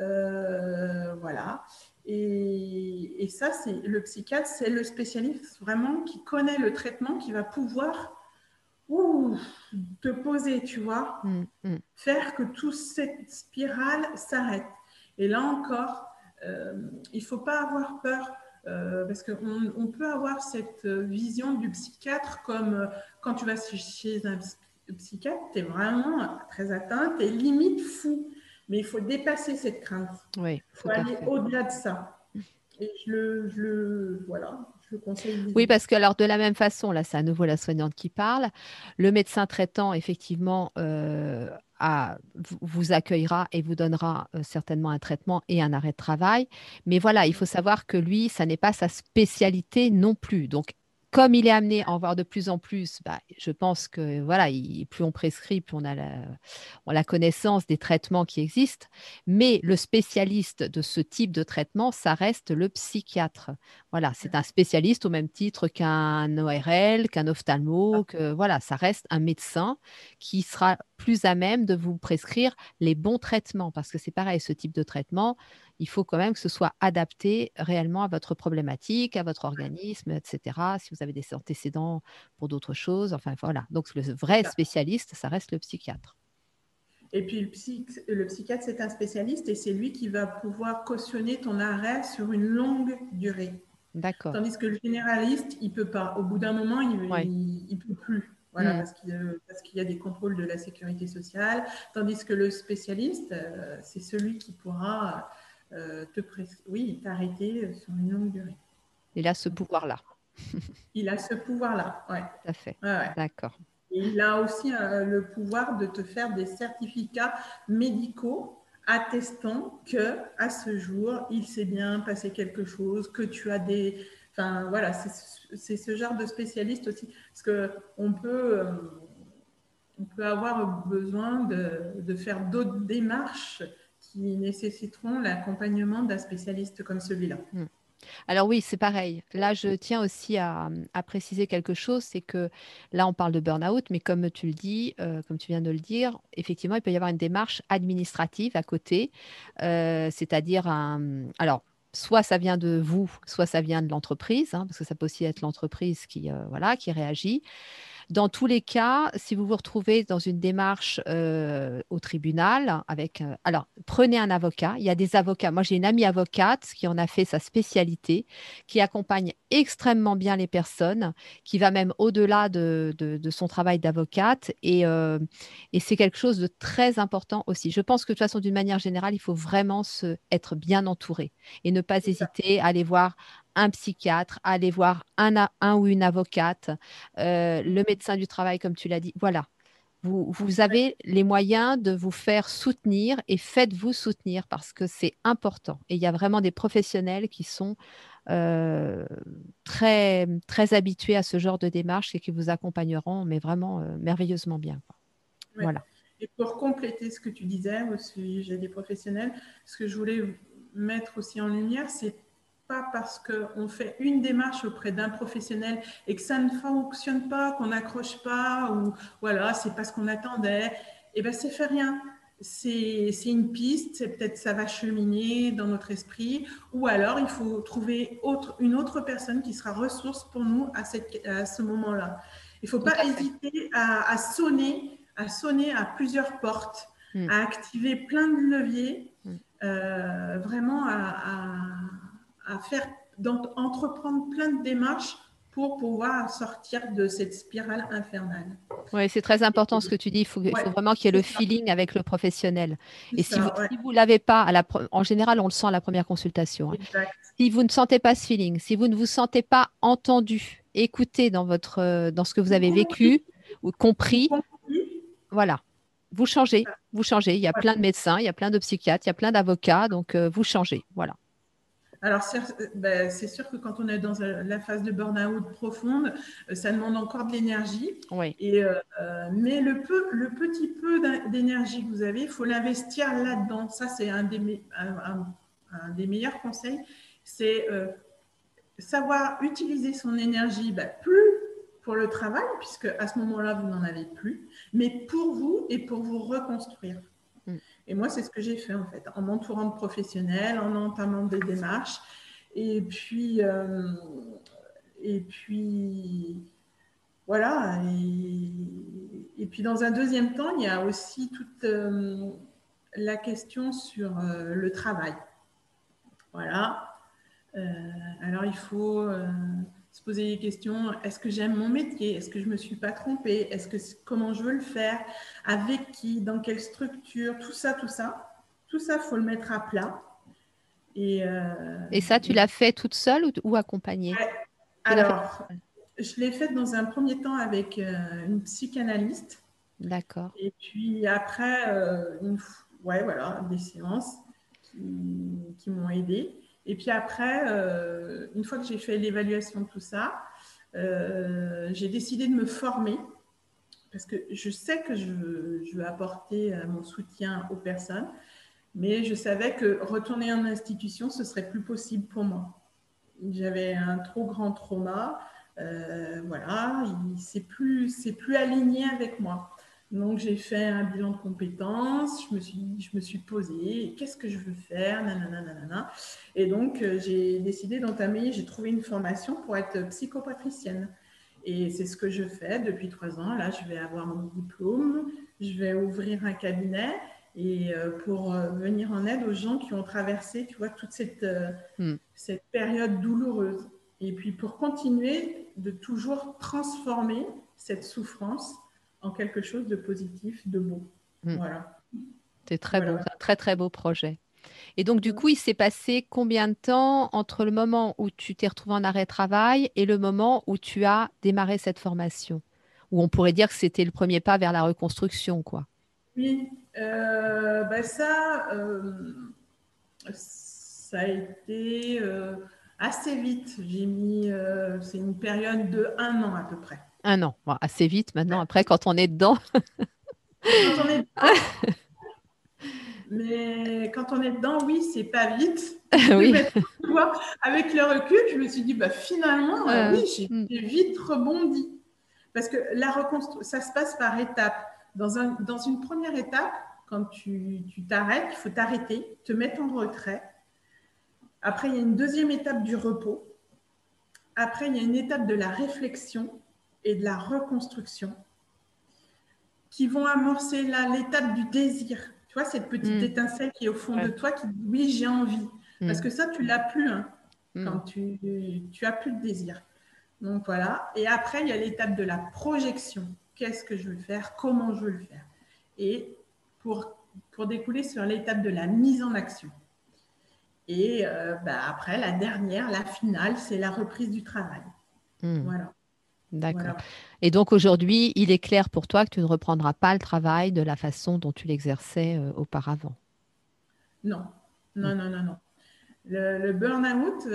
Euh, voilà. Et, ça, c'est le psychiatre, c'est le spécialiste vraiment qui connaît le traitement, qui va pouvoir te poser, tu vois, mm, mm. faire que toute cette spirale s'arrête. Et là encore, euh, il ne faut pas avoir peur. Euh, parce qu'on on peut avoir cette vision du psychiatre comme euh, quand tu vas chez un psychiatre, tu es vraiment très atteint, tu es limite fou. Mais il faut dépasser cette crainte. Oui, il faut aller au-delà de ça. Et je le, je le, voilà, je le conseille. Oui, parce que alors de la même façon, là, c'est à nouveau la soignante qui parle. Le médecin traitant, effectivement, euh, vous accueillera et vous donnera euh, certainement un traitement et un arrêt de travail. Mais voilà, il faut savoir que lui, ça n'est pas sa spécialité non plus. Donc, comme il est amené à en voir de plus en plus, bah, je pense que voilà, plus on prescrit, plus on a, la, connaissance des traitements qui existent. Mais le spécialiste de ce type de traitement, ça reste le psychiatre. Voilà, c'est un spécialiste au même titre qu'un ORL, qu'un ophtalmo, que voilà, ça reste un médecin qui sera plus à même de vous prescrire les bons traitements parce que c'est pareil, ce type de traitement, il faut quand même que ce soit adapté réellement à votre problématique, à votre organisme, etc. Si vous avez des antécédents pour d'autres choses, enfin voilà. Donc le vrai spécialiste, ça reste le psychiatre. Et puis le, le psychiatre, c'est un spécialiste et c'est lui qui va pouvoir cautionner ton arrêt sur une longue durée. D'accord. Tandis que le généraliste, il peut pas. Au bout d'un moment, il ne peut plus. Voilà, mm. parce qu'il y a des contrôles de la sécurité sociale. Tandis que le spécialiste, euh, c'est celui qui pourra euh, te oui, t'arrêter sur une longue durée. Il a ce pouvoir-là. il a ce pouvoir-là, oui. Tout à fait. D'accord. il a aussi euh, le pouvoir de te faire des certificats médicaux attestant que à ce jour, il s'est bien passé quelque chose, que tu as des. Enfin, voilà, c'est ce genre de spécialiste aussi. Parce qu'on peut, euh, on peut avoir besoin de, faire d'autres démarches qui nécessiteront l'accompagnement d'un spécialiste comme celui-là. Hmm. Alors oui, c'est pareil. Là, je tiens aussi à, préciser quelque chose, c'est que là, on parle de burn-out, mais comme tu le dis, euh, comme tu viens de le dire, effectivement, il peut y avoir une démarche administrative à côté, euh, c'est-à-dire un... Alors, soit ça vient de vous, soit ça vient de l'entreprise, hein, parce que ça peut aussi être l'entreprise qui, euh, voilà, qui réagit. Dans tous les cas, si vous vous retrouvez dans une démarche euh, au tribunal, avec, euh, alors prenez un avocat. Il y a des avocats. Moi, j'ai une amie avocate qui en a fait sa spécialité, qui accompagne extrêmement bien les personnes, qui va même au-delà de, son travail d'avocate. Et, euh, et c'est quelque chose de très important aussi. Je pense que de toute façon, d'une manière générale, il faut vraiment se, être bien entouré et ne pas hésiter à aller voir un psychiatre, aller voir un, un ou une avocate, euh, le médecin du travail, comme tu l'as dit. Voilà. Vous, vous, avez les moyens de vous faire soutenir et faites-vous soutenir parce que c'est important. Et il y a vraiment des professionnels qui sont euh, très, très habitués à ce genre de démarche et qui vous accompagneront, mais vraiment euh, merveilleusement bien. Voilà. Et pour compléter ce que tu disais au sujet des professionnels, ce que je voulais mettre aussi en lumière, c'est pas parce qu'on fait une démarche auprès d'un professionnel et que ça ne fonctionne pas, qu'on n'accroche pas, ou voilà, c'est pas ce qu'on attendait, et eh ben c'est fait rien. C'est une piste, c'est peut-être ça va cheminer dans notre esprit, ou alors il faut trouver autre, une autre personne qui sera ressource pour nous à, cette, à ce moment-là. Il ne faut pas hésiter à, à, sonner, à sonner à plusieurs portes, hmm. à activer plein de leviers, hmm. euh, vraiment à à faire, d'entreprendre plein de démarches pour pouvoir sortir de cette spirale infernale. Oui, c'est très important ce que tu dis. Il faut, vraiment qu'il y ait le feeling avec le professionnel. Et si vous ne l'avez pas, à la, en général, on le sent à la première consultation. Hein. Si vous ne sentez pas ce feeling, si vous ne vous sentez pas entendu, écouté dans, votre, dans ce que vous avez vécu ou compris, voilà, vous changez. Vous changez. Il y a plein de médecins, il y a plein de psychiatres, il y a plein d'avocats. Donc, euh, vous changez. Voilà. Alors, ben, c'est sûr que quand on est dans la phase de burn-out profonde, euh, ça demande encore de l'énergie. Oui. Et, euh, mais le, peu, le petit peu d'énergie que vous avez, il faut l'investir là-dedans. Ça, c'est un des, un, des meilleurs conseils. C'est euh, savoir utiliser son énergie ben, plus pour le travail, puisque à ce moment-là, vous n'en avez plus, mais pour vous et pour vous reconstruire. Et moi, c'est ce que j'ai fait en fait, en m'entourant de professionnels, en entamant des démarches. Et puis, euh, et puis voilà. Et, puis, dans un deuxième temps, il y a aussi toute euh, la question sur euh, le travail. Voilà. alors, il faut se poser des questions. Est-ce que j'aime mon métier? Est-ce que je ne me suis pas trompée? Est-ce que comment je veux le faire? Avec qui? Dans quelle structure? Tout ça, tout ça. Tout ça, faut le mettre à plat. Et, euh, et ça, tu l'as fait toute seule ou, accompagnée? Alors, je l'ai fait dans un premier temps avec euh, une psychanalyste. D'accord. Et puis après, euh, une, ouais, voilà, des séances qui, qui m'ont aidée. Et puis après, euh, une fois que j'ai fait l'évaluation de tout ça, euh, j'ai décidé de me former parce que je sais que je veux, apporter euh, mon soutien aux personnes, mais je savais que retourner en institution, ce serait plus possible pour moi. J'avais un trop grand trauma, voilà, c'est plus, plus aligné avec moi. Donc, j'ai fait un bilan de compétences, je me suis, je me suis posée, qu'est-ce que je veux faire, nanana, Et donc, euh, j'ai décidé d'entamer, j'ai trouvé une formation pour être psychopatricienne. Et c'est ce que je fais depuis trois ans. Là, je vais avoir mon diplôme, je vais ouvrir un cabinet et euh, pour euh, venir en aide aux gens qui ont traversé, tu vois, toute cette, hmm. cette période douloureuse. Et puis pour continuer de toujours transformer cette souffrance quelque chose de positif, de beau. Hmm. Voilà. C'est très beau, un très très beau projet. Et donc, du coup, il s'est passé combien de temps entre le moment où tu t'es retrouvé en arrêt de travail et le moment où tu as démarré cette formation? Où on pourrait dire que c'était le premier pas vers la reconstruction, quoi. Oui, euh, bah ça, euh, ça a été euh, assez vite. J'ai mis, c'est une période de un an à peu près. Un an, assez vite maintenant, après, quand on est dedans. quand on est dedans. Mais quand on est dedans, oui, c'est pas vite. oui. avec le recul, je me suis dit, bah, finalement, euh, oui, hmm. j'ai vite rebondi. Parce que la reconstruction, ça se passe par étapes. Dans, un, dans une première étape, quand tu t'arrêtes, il faut t'arrêter, te mettre en retrait. Après, il y a une deuxième étape du repos. Après, il y a une étape de la réflexion et de la reconstruction qui vont amorcer là l'étape du désir. Tu vois, cette petite mm. étincelle qui est au fond de toi qui dit oui, j'ai envie. Mm. Parce que ça, tu l'as plus hein, mm. quand tu, tu as plus de désir. Donc voilà. Et après, il y a l'étape de la projection. Qu'est-ce que je veux faire? Comment je veux le faire? Et pour, pour découler sur l'étape de la mise en action. Et bah, après, la dernière, la finale, c'est la reprise du travail. Voilà. D'accord. Et donc aujourd'hui, il est clair pour toi que tu ne reprendras pas le travail de la façon dont tu l'exerçais auparavant Non, non, non, non, non. Le, burn-out,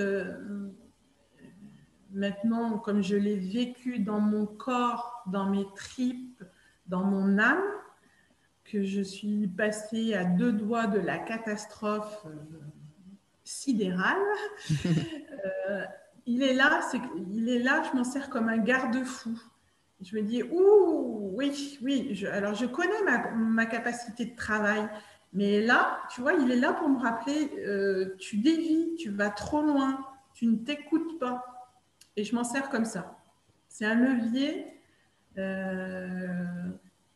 maintenant, comme je l'ai vécu dans mon corps, dans mes tripes, dans mon âme, que je suis passée à deux doigts de la catastrophe euh, sidérale, euh, il est là, c'est, il est là, je m'en sers comme un garde-fou. Je me dis, ouh, oui, oui, alors je connais ma, capacité de travail, mais là, tu vois, il est là pour me rappeler, euh, tu dévis, tu vas trop loin, tu ne t'écoutes pas. Et je m'en sers comme ça. C'est un levier euh,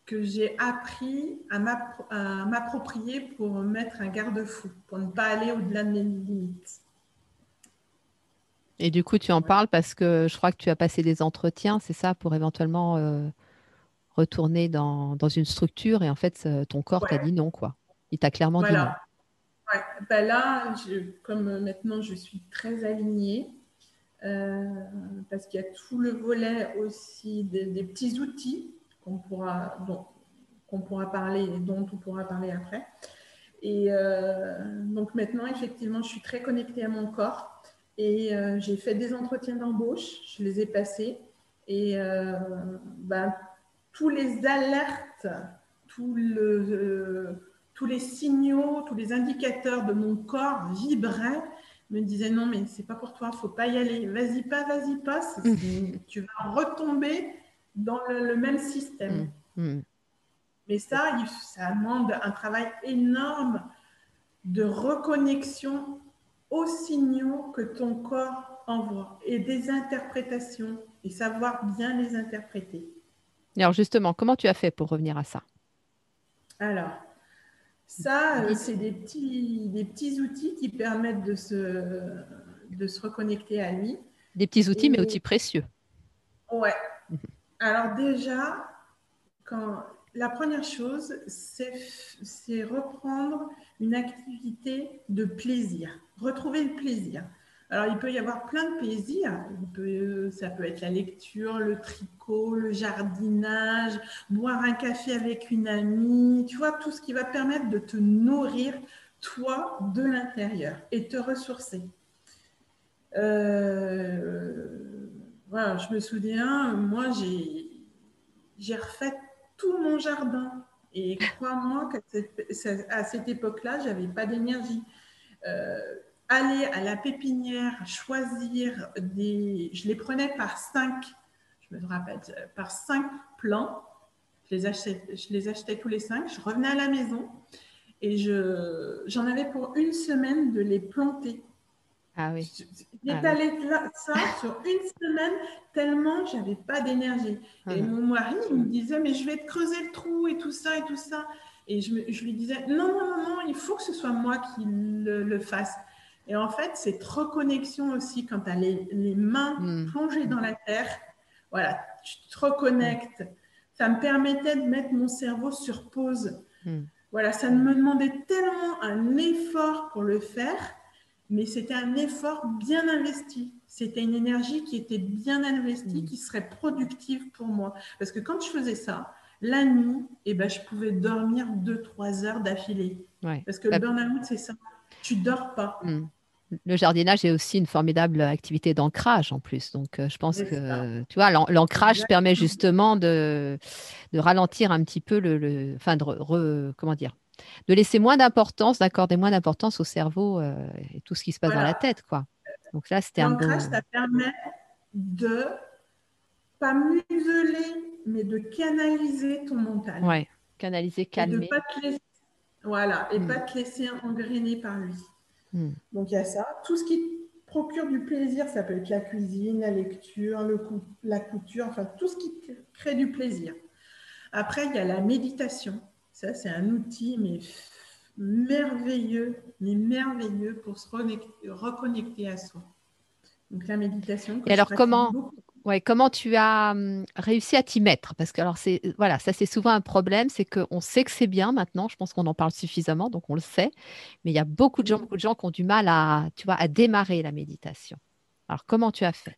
que j'ai appris à m'approprier pour mettre un garde-fou, pour ne pas aller au-delà de mes limites. Et du coup, tu en parles parce que je crois que tu as passé des entretiens, c'est ça, pour éventuellement euh, retourner dans, une structure et en fait, ton corps t'a dit non, quoi. Il t'a clairement dit non. Ouais. Ben là, comme maintenant je suis très alignée, euh, parce qu'il y a tout le volet aussi des, petits outils qu'on pourra, dont, qu'on pourra parler et dont on pourra parler après. Et euh, donc maintenant, effectivement, je suis très connectée à mon corps et euh, j'ai fait des entretiens d'embauche, je les ai passés et ben, tous les alertes, tout le, tous les signaux, tous les indicateurs de mon corps vibraient me disait non, mais c'est pas pour toi, faut pas y aller. Vas-y pas, vas-y pas. tu vas retomber dans le, même système. Mm, mm. Mais ça, ça demande un travail énorme de reconnexion aux signaux que ton corps envoie et des interprétations et savoir bien les interpréter. Alors justement, comment tu as fait pour revenir à ça? Alors, ça, euh, c'est des petits, des petits outils qui permettent de se, de se reconnecter à lui. Des petits outils, mais outils précieux. Ouais. Alors déjà, quand, la première chose, c'est reprendre une activité de plaisir, retrouver le plaisir. Alors, il peut y avoir plein de plaisirs. ça peut être la lecture, le tricot, le jardinage, boire un café avec une amie, tu vois, tout ce qui va permettre de te nourrir, toi, de l'intérieur et te ressourcer. Euh, voilà, je me souviens, moi, j'ai refait tout mon jardin. Et crois-moi qu'à cette, époque-là, je n'avais pas d'énergie. Euh, aller à la pépinière, choisir des. Je les prenais par cinq, je me rappelle, par cinq plants. Je les achetais, tous les cinq. Je revenais à la maison et je, j'en avais pour une semaine de les planter. Ah oui. J'étalais ah ça sur une semaine tellement j'avais pas d'énergie. Et ah. mon mari il me disait mais je vais te creuser le trou et tout ça et tout ça. Et je, je lui disais non non non non il faut que ce soit moi qui le, le fasse. Et en fait, cette reconnexion aussi, quand tu as les, mains hmm. plongées dans la terre, voilà, tu te reconnectes. Ça me permettait de mettre mon cerveau sur pause. Hmm. Voilà, ça me demandait tellement un effort pour le faire, mais c'était un effort bien investi. C'était une énergie qui était bien investie, hmm. qui serait productive pour moi. Parce que quand je faisais ça, la nuit, eh ben, je pouvais dormir 2-3 heures d'affilée. Parce que le burn-out, c'est ça. Tu dors pas le jardinage est aussi une formidable activité d'ancrage en plus. Donc, euh, je pense que, tu vois, l'ancrage permet justement de, ralentir un petit peu le, enfin, de comment dire, de laisser moins d'importance, d'accorder moins d'importance au cerveau euh, et tout ce qui se passe dans la tête, quoi. Donc là, c'était un L'ancrage, ça permet de pas museler, mais de canaliser ton mental. Ouais, canaliser, calmer. Et pas te laisser, voilà, et hmm. pas te laisser engrainer par lui. Hmm. Donc il y a ça. Tout ce qui procure du plaisir, ça peut être la cuisine, la lecture, le la couture, enfin tout ce qui crée du plaisir. Après, il y a la méditation. Ça, c'est un outil, mais merveilleux, mais merveilleux pour se reconnecter à soi. Donc la méditation. Et alors comment Ouais, comment tu as hum, réussi à t'y mettre? Parce que alors c'est voilà, ça c'est souvent un problème, c'est qu'on sait que c'est bien maintenant, je pense qu'on en parle suffisamment, donc on le sait, mais il y a beaucoup de gens, beaucoup de gens qui ont du mal à, tu vois, à démarrer la méditation. Alors comment tu as fait?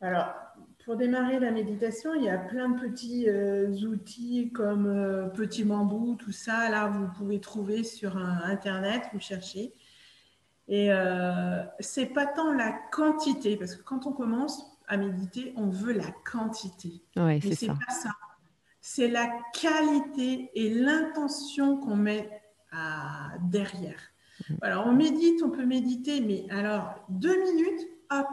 Alors, pour démarrer la méditation, il y a plein de petits euh, outils comme euh, Petit Bambou, tout ça. Là, vous pouvez trouver sur Internet, vous cherchez. Et euh, c'est pas tant la quantité, parce que quand on commence à méditer, on veut la quantité. Oui, Mais c'est pas ça. C'est la qualité et l'intention qu'on met à- derrière. Voilà, on médite, on peut méditer, mais alors deux minutes, hop,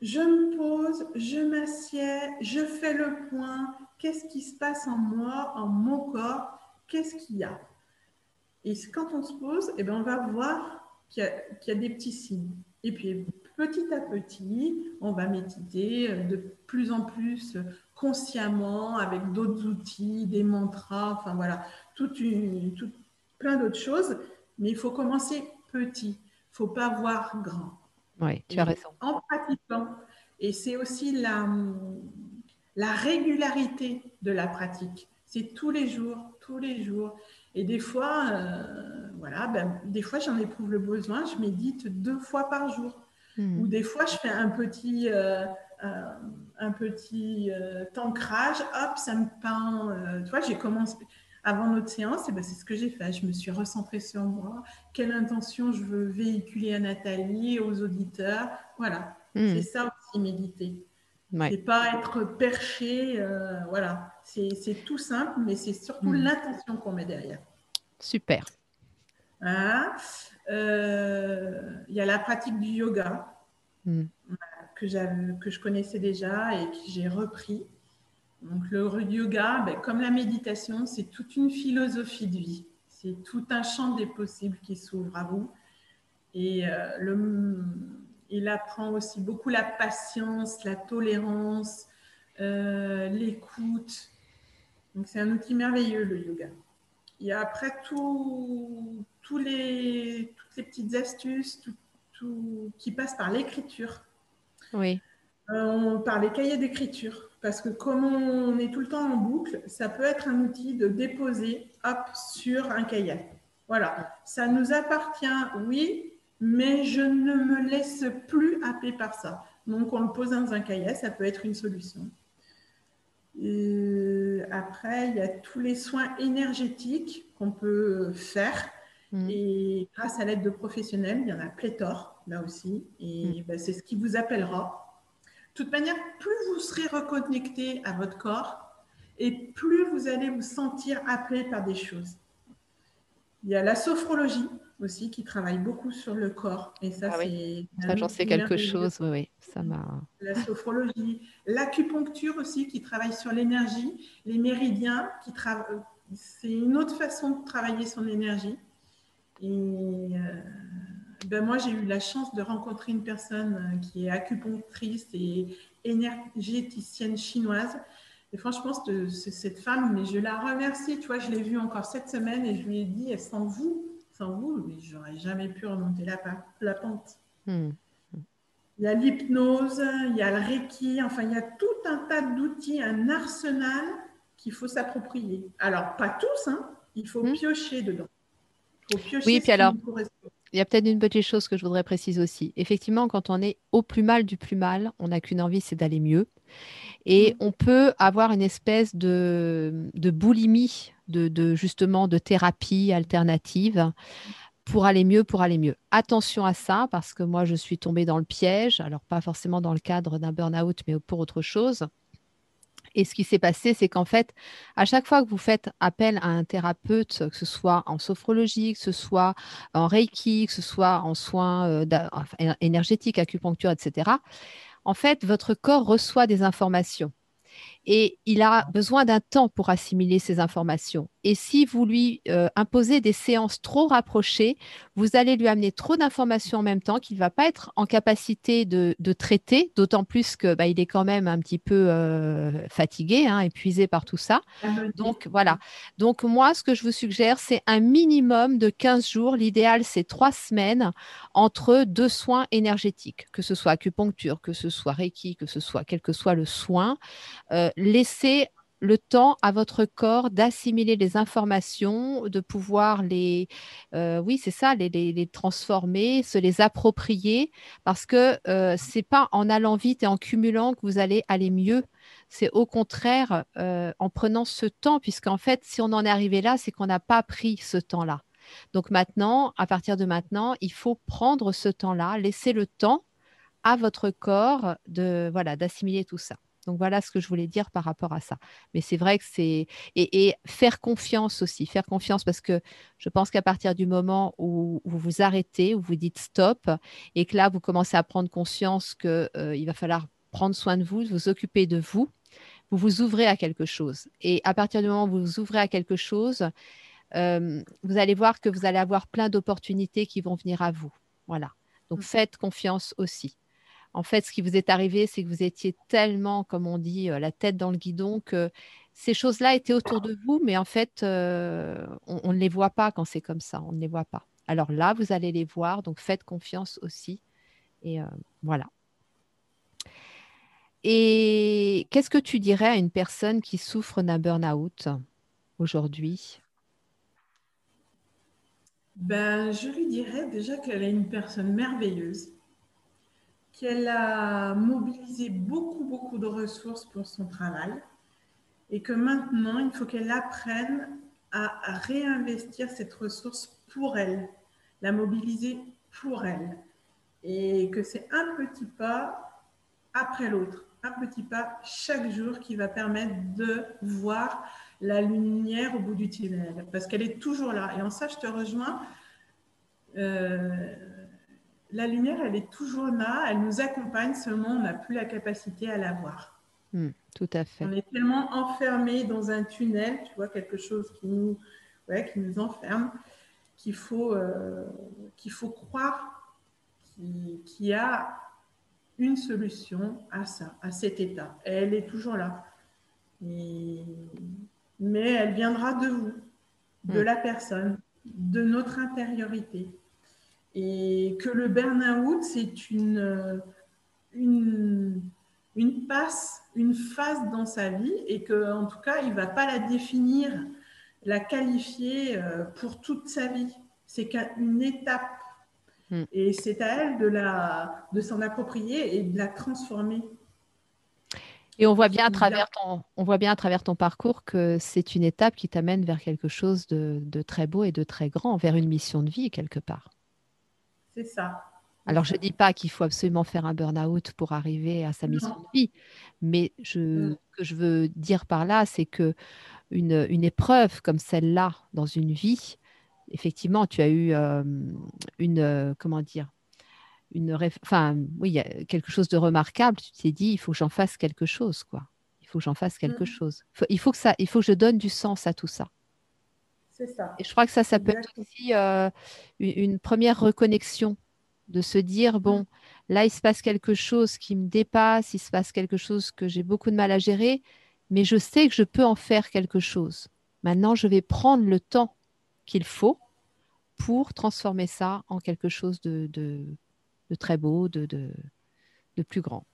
je me pose, je m'assieds, je fais le point. Qu'est-ce qui se passe en moi, en mon corps? Qu'est-ce qu'il y a? Et quand on se pose, eh ben, on va voir qu'il y, a- des petits signes. Et puis petit à petit, on va méditer de plus en plus consciemment avec d'autres outils, des mantras, enfin voilà, plein d'autres choses. Mais il faut commencer petit. Il ne faut pas voir grand Oui, tu as raison. en pratiquant. Et c'est aussi la, la régularité de la pratique. C'est tous les jours, tous les jours. Et des fois, euh, voilà, ben, des fois j'en éprouve le besoin, je médite deux fois par jour. Hmm. Ou des fois, je fais un petit, euh, euh, un petit euh, ancrage, hop, ça me peint. euh, tu vois, j'ai commencé avant notre séance, et ben, c'est ce que j'ai fait. Je me suis recentrée sur moi, quelle intention je veux véhiculer à Nathalie, aux auditeurs. Voilà, Hmm. c'est ça aussi méditer. Ouais. C'est pas être perché, euh, voilà. C'est tout simple, mais c'est surtout Hmm. l'intention qu'on met derrière. Super. Hein Euh, Il y a la pratique du yoga Hmm. que, que je connaissais déjà et que j'ai repris. Donc le yoga, ben, comme la méditation, c'est toute une philosophie de vie. C'est tout un champ des possibles qui s'ouvre à vous. Et euh, il apprend aussi beaucoup la patience, la tolérance, euh, l'écoute. Donc c'est un outil merveilleux, le yoga. Il y a après tout, les, toutes les petites astuces qui passent par l'écriture. Oui. Euh, on- par les cahiers d'écriture. Parce que comme on est tout le temps en boucle, ça peut être un outil de déposer hop, sur un cahier. Voilà, ça nous appartient, oui, mais je ne me laisse plus happer par ça. Donc on le pose dans un cahier, ça peut être une solution. Et après, il y a tous les soins énergétiques qu'on peut faire. Hmm. Et grâce à l'aide de professionnels, il y en a pléthore là aussi. Et ben, c'est ce qui vous appellera. De toute manière, plus vous serez reconnecté à votre corps et plus vous allez vous sentir appelé par des choses. Il y a la sophrologie aussi qui travaille beaucoup sur le corps. Et ça, Ah oui. c'est. Ça, un j'en sais quelque chose. Oui, oui. Ça m'a. La sophrologie, l'acupuncture aussi qui travaille sur l'énergie, les méridiens qui travaillent. C'est une autre façon de travailler son énergie. Et euh, ben moi, j'ai eu la chance de rencontrer une personne euh, qui est acupunctrice et énergéticienne chinoise. Et franchement, cette, cette femme, mais je la remercie. Tu vois, je l'ai vue encore cette semaine et je lui ai dit, sans vous, sans vous, mais j'aurais jamais pu remonter la, la pente. Hmm. Il y a l'hypnose, il y a le reiki, enfin, il y a tout un tas d'outils, un arsenal qu'il faut s'approprier. Alors, pas tous, hein, il faut Hmm. piocher dedans. Il faut piocher Oui, puis alors. Il y a peut-être une petite chose que je voudrais préciser aussi. Effectivement, quand on est au plus mal du plus mal, on n'a qu'une envie, c'est d'aller mieux. Et Mm. on peut avoir une espèce de, de boulimie, de, de justement de thérapie alternative pour aller mieux, pour aller mieux. Attention à ça, parce que moi, je suis tombée dans le piège, alors pas forcément dans le cadre d'un burn-out, mais pour autre chose. Et ce qui s'est passé, c'est qu'en fait, à chaque fois que vous faites appel à un thérapeute, que ce soit en sophrologie, que ce soit en reiki, que ce soit en soins euh, énergétiques, acupuncture, etc., en fait, votre corps reçoit des informations. et il a besoin d'un temps pour assimiler ces informations. Et si vous lui euh, imposez des séances trop rapprochées, vous allez lui amener trop d'informations en même temps qu'il ne va pas être en capacité de, traiter, d'autant plus qu'il bah, est quand même un petit peu euh, fatigué, hein, épuisé par tout ça. Donc voilà. Donc moi, ce que je vous suggère, c'est un minimum de 15 jours. L'idéal, c'est trois semaines entre deux soins énergétiques, que ce soit acupuncture, que ce soit Reiki, que ce soit quel que soit le soin. Euh, laissez le temps à votre corps d'assimiler les informations, de pouvoir les, euh, oui, c'est ça, les, transformer, se les approprier, parce que euh, c'est pas en allant vite et en cumulant que vous allez aller mieux. C'est au contraire euh, en prenant ce temps, puisqu'en fait, si on en est arrivé là, c'est qu'on n'a pas pris ce temps-là. Donc maintenant, à partir de maintenant, il faut prendre ce temps-là, laisser le temps à votre corps de voilà d'assimiler tout ça. Donc voilà ce que je voulais dire par rapport à ça. Mais c'est vrai que c'est et, faire confiance aussi, faire confiance parce que je pense qu'à partir du moment où, vous vous arrêtez, où vous dites stop et que là vous commencez à prendre conscience qu'il euh, va falloir prendre soin de vous, vous occuper de vous, vous vous ouvrez à quelque chose. Et à partir du moment où vous vous ouvrez à quelque chose, euh, vous allez voir que vous allez avoir plein d'opportunités qui vont venir à vous. Voilà. Donc mmh. faites confiance aussi en fait, ce qui vous est arrivé, c'est que vous étiez tellement, comme on dit, euh, la tête dans le guidon, que ces choses-là étaient autour de vous, mais en fait, euh, on, ne les voit pas quand c'est comme ça, on ne les voit pas. Alors là, vous allez les voir, donc faites confiance aussi. Et euh, voilà. Et qu'est-ce que tu dirais à une personne qui souffre d'un burn-out aujourd'hui? Ben, Je lui dirais déjà qu'elle est une personne merveilleuse qu'elle a mobilisé beaucoup, beaucoup de ressources pour son travail et que maintenant, il faut qu'elle apprenne à, réinvestir cette ressource pour elle, la mobiliser pour elle. Et que c'est un petit pas après l'autre, un petit pas chaque jour qui va permettre de voir la lumière au bout du tunnel, parce qu'elle est toujours là. Et en ça, je te rejoins. Euh, la lumière, elle est toujours là, elle nous accompagne, seulement on n'a plus la capacité à la voir. Hmm, tout à fait. On est tellement enfermé dans un tunnel, tu vois, quelque chose qui nous, qui nous enferme, qu'il faut, euh, qu'il faut croire qu'il y a une solution à ça, à cet état. elle est toujours là. mais elle viendra de vous, de hmm. la personne, de notre intériorité et que le burn-out, c'est une, une, une passe, une phase dans sa vie et qu'en tout cas, il ne va pas la définir, la qualifier euh, pour toute sa vie. C'est qu'une étape. Hmm. Et c'est à elle de, la, de s'en approprier et de la transformer. Et on voit bien à travers ton, on voit bien à travers ton parcours que c'est une étape qui t'amène vers quelque chose de, de, très beau et de très grand, vers une mission de vie quelque part. C'est ça. Alors, je ne dis pas qu'il faut absolument faire un burn-out pour arriver à sa mission de vie, mais je, mm. ce que je veux dire par là, c'est que une, une épreuve comme celle-là dans une vie, effectivement, tu as eu euh, une, euh, comment dire, une, enfin, oui, quelque chose de remarquable. Tu t'es dit, il faut que j'en fasse quelque chose, quoi. Il faut que j'en fasse quelque mm. chose. il faut que ça, il faut que je donne du sens à tout ça. Et je crois que ça, ça peut être aussi euh, une, première reconnexion de se dire, bon, là, il se passe quelque chose qui me dépasse, il se passe quelque chose que j'ai beaucoup de mal à gérer, mais je sais que je peux en faire quelque chose. Maintenant, je vais prendre le temps qu'il faut pour transformer ça en quelque chose de, de, très beau, de, de, plus grand.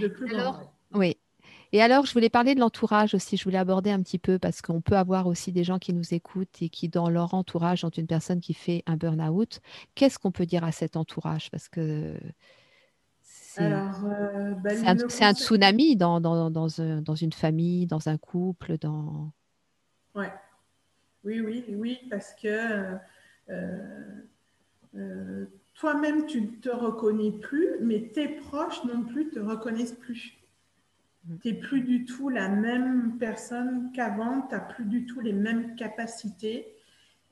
De plus grand. Oui. Et alors, je voulais parler de l'entourage aussi, je voulais aborder un petit peu parce qu'on peut avoir aussi des gens qui nous écoutent et qui, dans leur entourage, ont une personne qui fait un burn-out. Qu'est-ce qu'on peut dire à cet entourage? Parce que c'est euh, bah, un, tsunami dans, dans, dans, dans, une famille, dans un couple, dans... Ouais. Oui, oui, oui, parce que euh, euh, toi-même, tu ne te reconnais plus, mais tes proches non plus te reconnaissent plus. Mm. tu n'es plus du tout la même personne qu'avant, tu n'as plus du tout les mêmes capacités.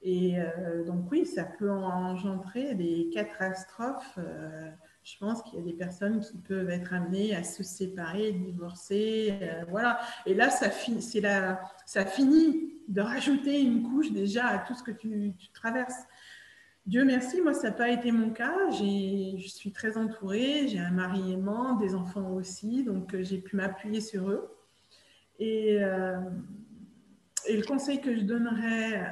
Et euh, donc oui, ça peut engendrer des catastrophes. Euh, Je pense qu'il y a des personnes qui peuvent être amenées à se séparer, divorcer, euh, voilà. Et là, ça, finit de rajouter une couche déjà à tout ce que tu, traverses. Dieu merci, moi, ça n'a pas été mon cas. Je suis très entourée, j'ai un mari aimant, des enfants aussi, donc euh, j'ai pu m'appuyer sur eux. Et, euh, et, le conseil que je donnerais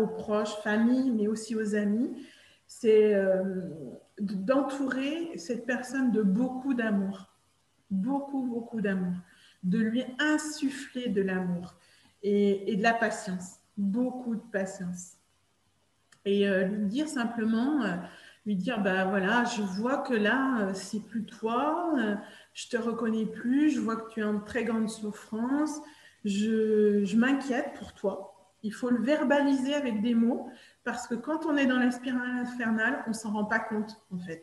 aux proches, familles, mais aussi aux amis, c'est d'entourer cette personne de beaucoup d'amour, beaucoup, beaucoup d'amour, de lui insuffler de l'amour et, de la patience, beaucoup de patience. Et euh, lui dire simplement, euh, lui dire, bah voilà, je vois que là, euh, c'est plus toi, je te reconnais plus, je vois que tu es en très grande souffrance, je, je m'inquiète pour toi. Il faut le verbaliser avec des mots parce que quand on est dans la spirale infernale, on s'en rend pas compte, en fait.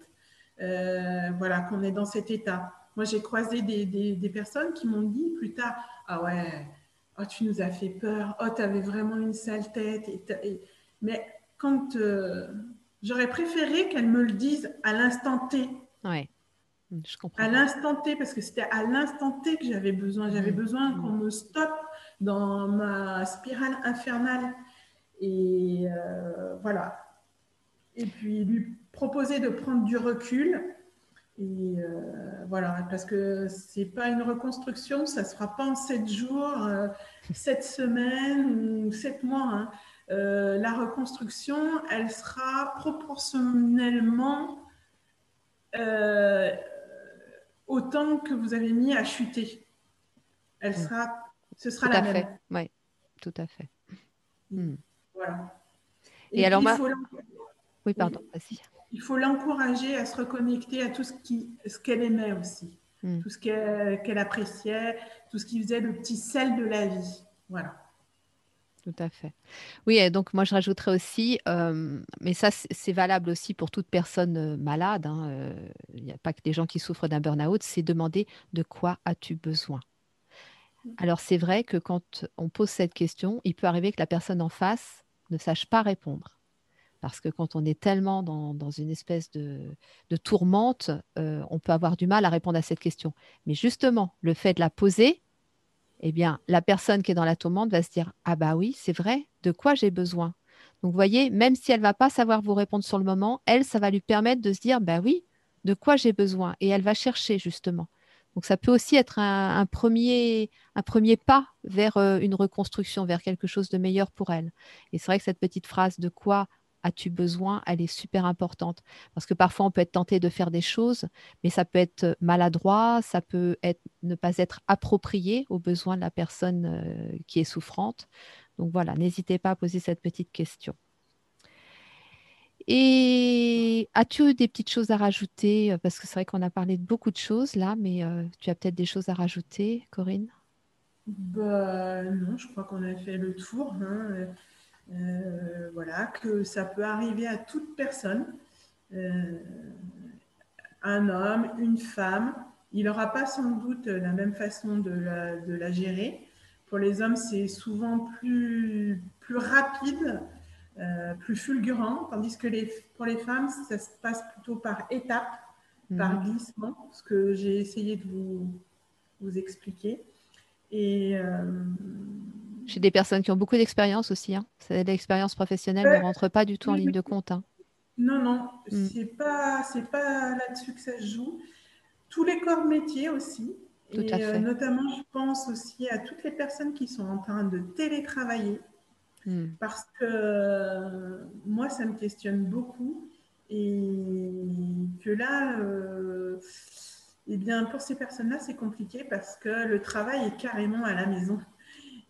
Voilà, qu'on est dans cet état. Moi, j'ai croisé des, personnes qui m'ont dit plus tard Ah ouais, oh, tu nous as fait peur, oh, tu avais vraiment une sale tête. Mais quand euh, j'aurais préféré qu'elles me le disent à l'instant T. Ouais. Je comprends. À l'instant T, parce que c'était à l'instant T que j'avais besoin. J'avais mmh. besoin qu'on me stoppe dans ma spirale infernale. Et euh, voilà. Et puis lui proposer de prendre du recul. Et euh, voilà, parce que c'est pas une reconstruction, ça se fera pas en sept jours, sept semaines ou sept mois. Hein. La reconstruction, elle sera proportionnellement autant que vous avez mis à chuter. Elle sera, ce sera tout la à même. Fait. Oui, tout à fait. Hmm. Et, alors, oui, pardon, Il faut l'encourager à se reconnecter à tout ce qu'elle ce qu'elle aimait aussi, hmm. tout ce qu'elle appréciait, tout ce qui faisait le petit sel de la vie. Voilà. Tout à fait. Oui, et donc moi je rajouterais aussi, euh, mais ça c'est valable aussi pour toute personne euh, malade, hein, euh, il n'y a pas que des gens qui souffrent d'un burn-out, c'est demander de quoi as-tu besoin hmm. Alors c'est vrai que quand on pose cette question, il peut arriver que la personne en face ne sache pas répondre. Parce que quand on est tellement dans, une espèce de, tourmente, euh, on peut avoir du mal à répondre à cette question. Mais justement, le fait de la poser, eh bien, la personne qui est dans la tourmente va se dire Ah, bah oui, c'est vrai, de quoi j'ai besoin? Donc, vous voyez, même si elle ne va pas savoir vous répondre sur le moment, elle, ça va lui permettre de se dire Bah oui, de quoi j'ai besoin? Et elle va chercher, justement. Donc ça peut aussi être un, premier, pas vers euh, une reconstruction, vers quelque chose de meilleur pour elle. Et c'est vrai que cette petite phrase de quoi as-tu besoin, elle est super importante. Parce que parfois, on peut être tenté de faire des choses, mais ça peut être maladroit, ça peut être, ne pas être approprié aux besoins de la personne euh, qui est souffrante. Donc voilà, n'hésitez pas à poser cette petite question. Et as-tu eu des petites choses à rajouter? Parce que c'est vrai qu'on a parlé de beaucoup de choses là, mais euh, tu as peut-être des choses à rajouter, Corinne? Bah, Non, je crois qu'on a fait le tour. Hein. Euh, voilà, que ça peut arriver à toute personne. Euh, un homme, une femme, il n'aura pas sans doute la même façon de la, de la gérer. Pour les hommes, c'est souvent plus, plus rapide euh, plus fulgurant, tandis que les, pour les femmes, ça se passe plutôt par étapes, mhm. par glissement, ce que j'ai essayé de vous, vous expliquer. Et J'ai des personnes qui ont beaucoup d'expérience aussi. Hein. L'expérience professionnelle ne rentre pas du tout en ligne de compte. Hein. Non, non, mm. c'est pas, c'est pas là-dessus que ça se joue. Tous les corps métiers aussi. Tout et à euh, fait. notamment, je pense aussi à toutes les personnes qui sont en train de télétravailler. Hmm. Parce que moi, ça me questionne beaucoup. Et que là, euh, eh bien, pour ces personnes-là, c'est compliqué parce que le travail est carrément à la maison.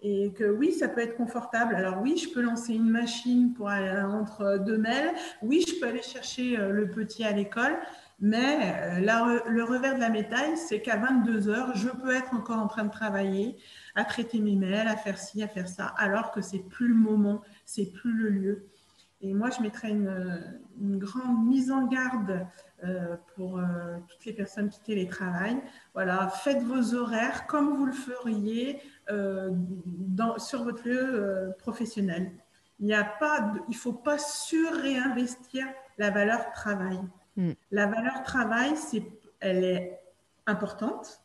Et que oui, ça peut être confortable. Alors oui, je peux lancer une machine pour aller entre deux mails. Oui, je peux aller chercher euh, le petit à l'école. Mais euh, le revers de la médaille, c'est qu'à 22 heures, je peux être encore en train de travailler, à traiter mes mails, à faire ci, à faire ça, alors que c'est plus le moment, c'est plus le lieu. Et moi, je mettrais une, grande mise en garde euh, pour euh, toutes les personnes qui télétravaillent. Voilà, faites vos horaires comme vous le feriez dans, sur votre lieu professionnel. Il ne faut pas surréinvestir la valeur travail. Mm. La valeur travail, c'est, elle est importante.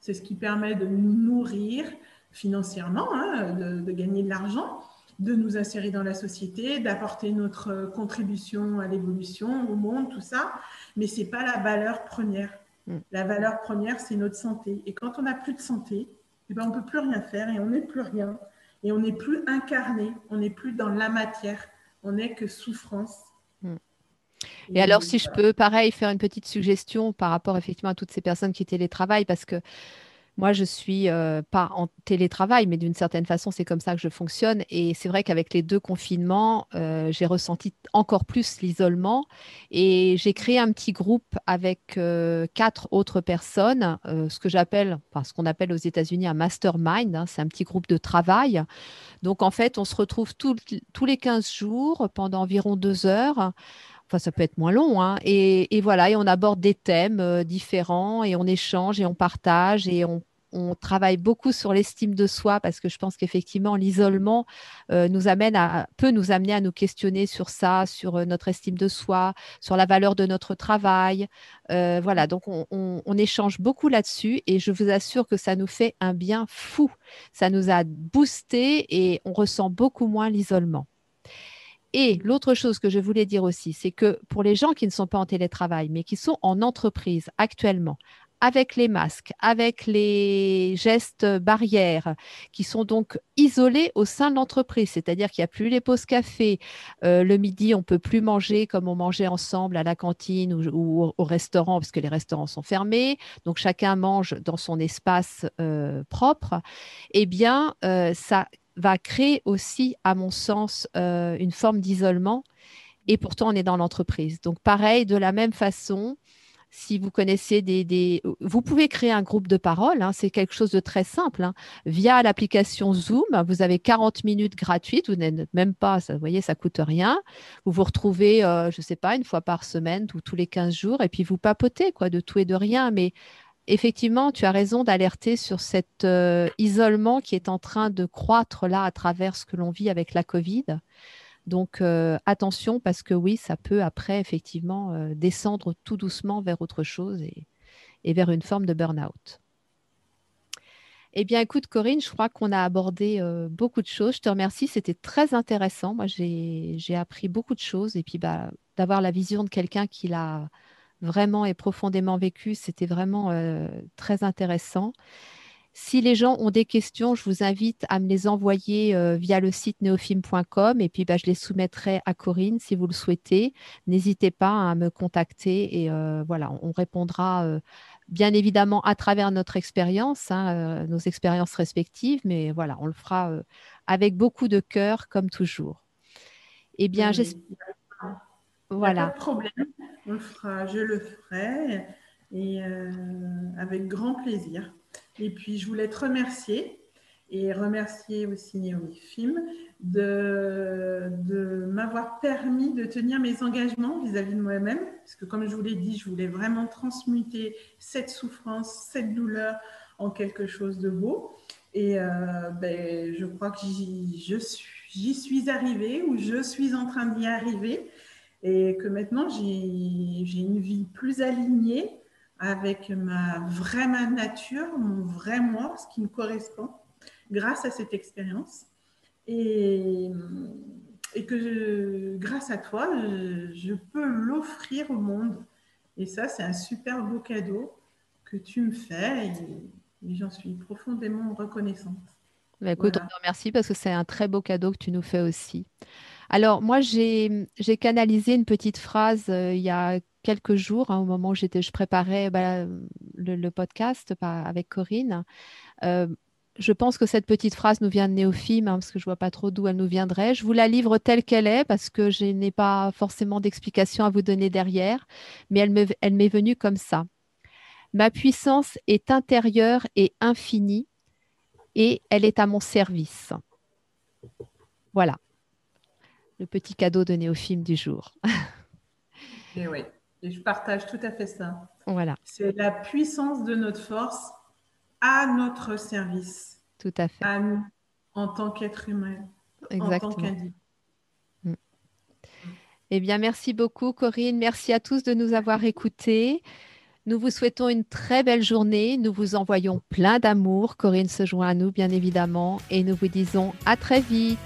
C'est ce qui permet de nous nourrir financièrement, hein, de, gagner de l'argent, de nous insérer dans la société, d'apporter notre contribution à l'évolution, au monde, tout ça. Mais ce n'est pas la valeur première. Mm. La valeur première, c'est notre santé. Et quand on n'a plus de santé, eh ben, on ne peut plus rien faire et on n'est plus rien. Et on n'est plus incarné, on n'est plus dans la matière, on n'est que souffrance. Mm. Et alors, si je peux, pareil, faire une petite suggestion par rapport effectivement à toutes ces personnes qui télétravaillent, parce que moi, je suis euh, pas en télétravail, mais d'une certaine façon, c'est comme ça que je fonctionne. Et c'est vrai qu'avec les deux confinements, euh, j'ai ressenti encore plus l'isolement. Et j'ai créé un petit groupe avec euh, quatre autres personnes, ce que j'appelle, enfin, ce qu'on appelle aux États-Unis un mastermind. Hein. c'est un petit groupe de travail. Donc, en fait, on se retrouve tous les 15 jours pendant environ deux heures. Enfin, ça peut être moins long. Hein. Et, voilà, et on aborde des thèmes euh, différents et on échange et on partage et on, travaille beaucoup sur l'estime de soi parce que je pense qu'effectivement, l'isolement euh, nous amène à, peut nous amener à nous questionner sur ça, sur euh, notre estime de soi, sur la valeur de notre travail. voilà, donc on, on échange beaucoup là-dessus et je vous assure que ça nous fait un bien fou. Ça nous a boosté et on ressent beaucoup moins l'isolement. Et l'autre chose que je voulais dire aussi, c'est que pour les gens qui ne sont pas en télétravail, mais qui sont en entreprise actuellement, avec les masques, avec les gestes barrières, qui sont donc isolés au sein de l'entreprise, c'est-à-dire qu'il n'y a plus les pauses café, euh, le midi, on ne peut plus manger comme on mangeait ensemble à la cantine ou, au restaurant, parce que les restaurants sont fermés, donc chacun mange dans son espace euh, propre, eh bien, euh, ça va créer aussi, à mon sens, euh, une forme d'isolement. Et pourtant, on est dans l'entreprise. Donc, pareil, de la même façon, si vous connaissez des, Vous pouvez créer un groupe de parole, hein, c'est quelque chose de très simple. Hein. Via l'application Zoom, vous avez 40 minutes gratuites, vous n'êtes même pas, ça, vous voyez, ça coûte rien. Vous vous retrouvez, euh, je ne sais pas, une fois par semaine ou tous les 15 jours, et puis vous papotez quoi, de tout et de rien. Mais effectivement, tu as raison d'alerter sur cet euh, isolement qui est en train de croître là à travers ce que l'on vit avec la Covid. Donc euh, attention parce que oui, ça peut après effectivement euh, descendre tout doucement vers autre chose et, vers une forme de burn-out. Eh bien, écoute, Corinne, je crois qu'on a abordé beaucoup de choses. Je te remercie, c'était très intéressant. Moi, j'ai appris beaucoup de choses et puis bah, d'avoir la vision de quelqu'un qui l'a vraiment et profondément vécu. C'était vraiment euh, très intéressant. Si les gens ont des questions, je vous invite à me les envoyer euh, via le site neofilm.com et puis bah, je les soumettrai à Corinne si vous le souhaitez. N'hésitez pas à me contacter et euh, voilà, on répondra bien évidemment à travers notre expérience, hein, nos expériences respectives, mais voilà, on le fera avec beaucoup de cœur comme toujours. Eh bien, j'espère. Voilà. Pas de problème, on le fera, je le ferai et euh, avec grand plaisir. Et puis, je voulais te remercier et remercier aussi Naomi Film de, de m'avoir permis de tenir mes engagements vis-à-vis de moi-même. Parce que, comme je vous l'ai dit, je voulais vraiment transmuter cette souffrance, cette douleur en quelque chose de beau. Et euh, ben, je crois que j'y suis arrivée ou je suis en train d'y arriver et que maintenant j'ai une vie plus alignée avec ma vraie nature, mon vrai moi, ce qui me correspond, grâce à cette expérience. Et, et que grâce à toi, je, peux l'offrir au monde. Et ça, c'est un super beau cadeau que tu me fais et, j'en suis profondément reconnaissante. Bah, écoute, on te remercie parce que c'est un très beau cadeau que tu nous fais aussi. Alors, moi, j'ai canalisé une petite phrase euh, il y a quelques jours, hein, au moment où je préparais bah, le, podcast avec Corinne. Euh, je pense que cette petite phrase nous vient de Néophime, hein, parce que je ne vois pas trop d'où elle nous viendrait. Je vous la livre telle qu'elle est, parce que je n'ai pas forcément d'explication à vous donner derrière, mais elle m'est venue comme ça. Ma puissance est intérieure et infinie, et elle est à mon service. Voilà le petit cadeau de Néophime du jour. et oui, et je partage tout à fait ça. Voilà. C'est la puissance de notre force à notre service. Tout à fait. À nous, en tant qu'être humain. Exactement. En tant qu'individu. Mm. Eh bien, merci beaucoup, Corinne. Merci à tous de nous avoir écoutés. Nous vous souhaitons une très belle journée. Nous vous envoyons plein d'amour. Corinne se joint à nous, bien évidemment. Et nous vous disons à très vite.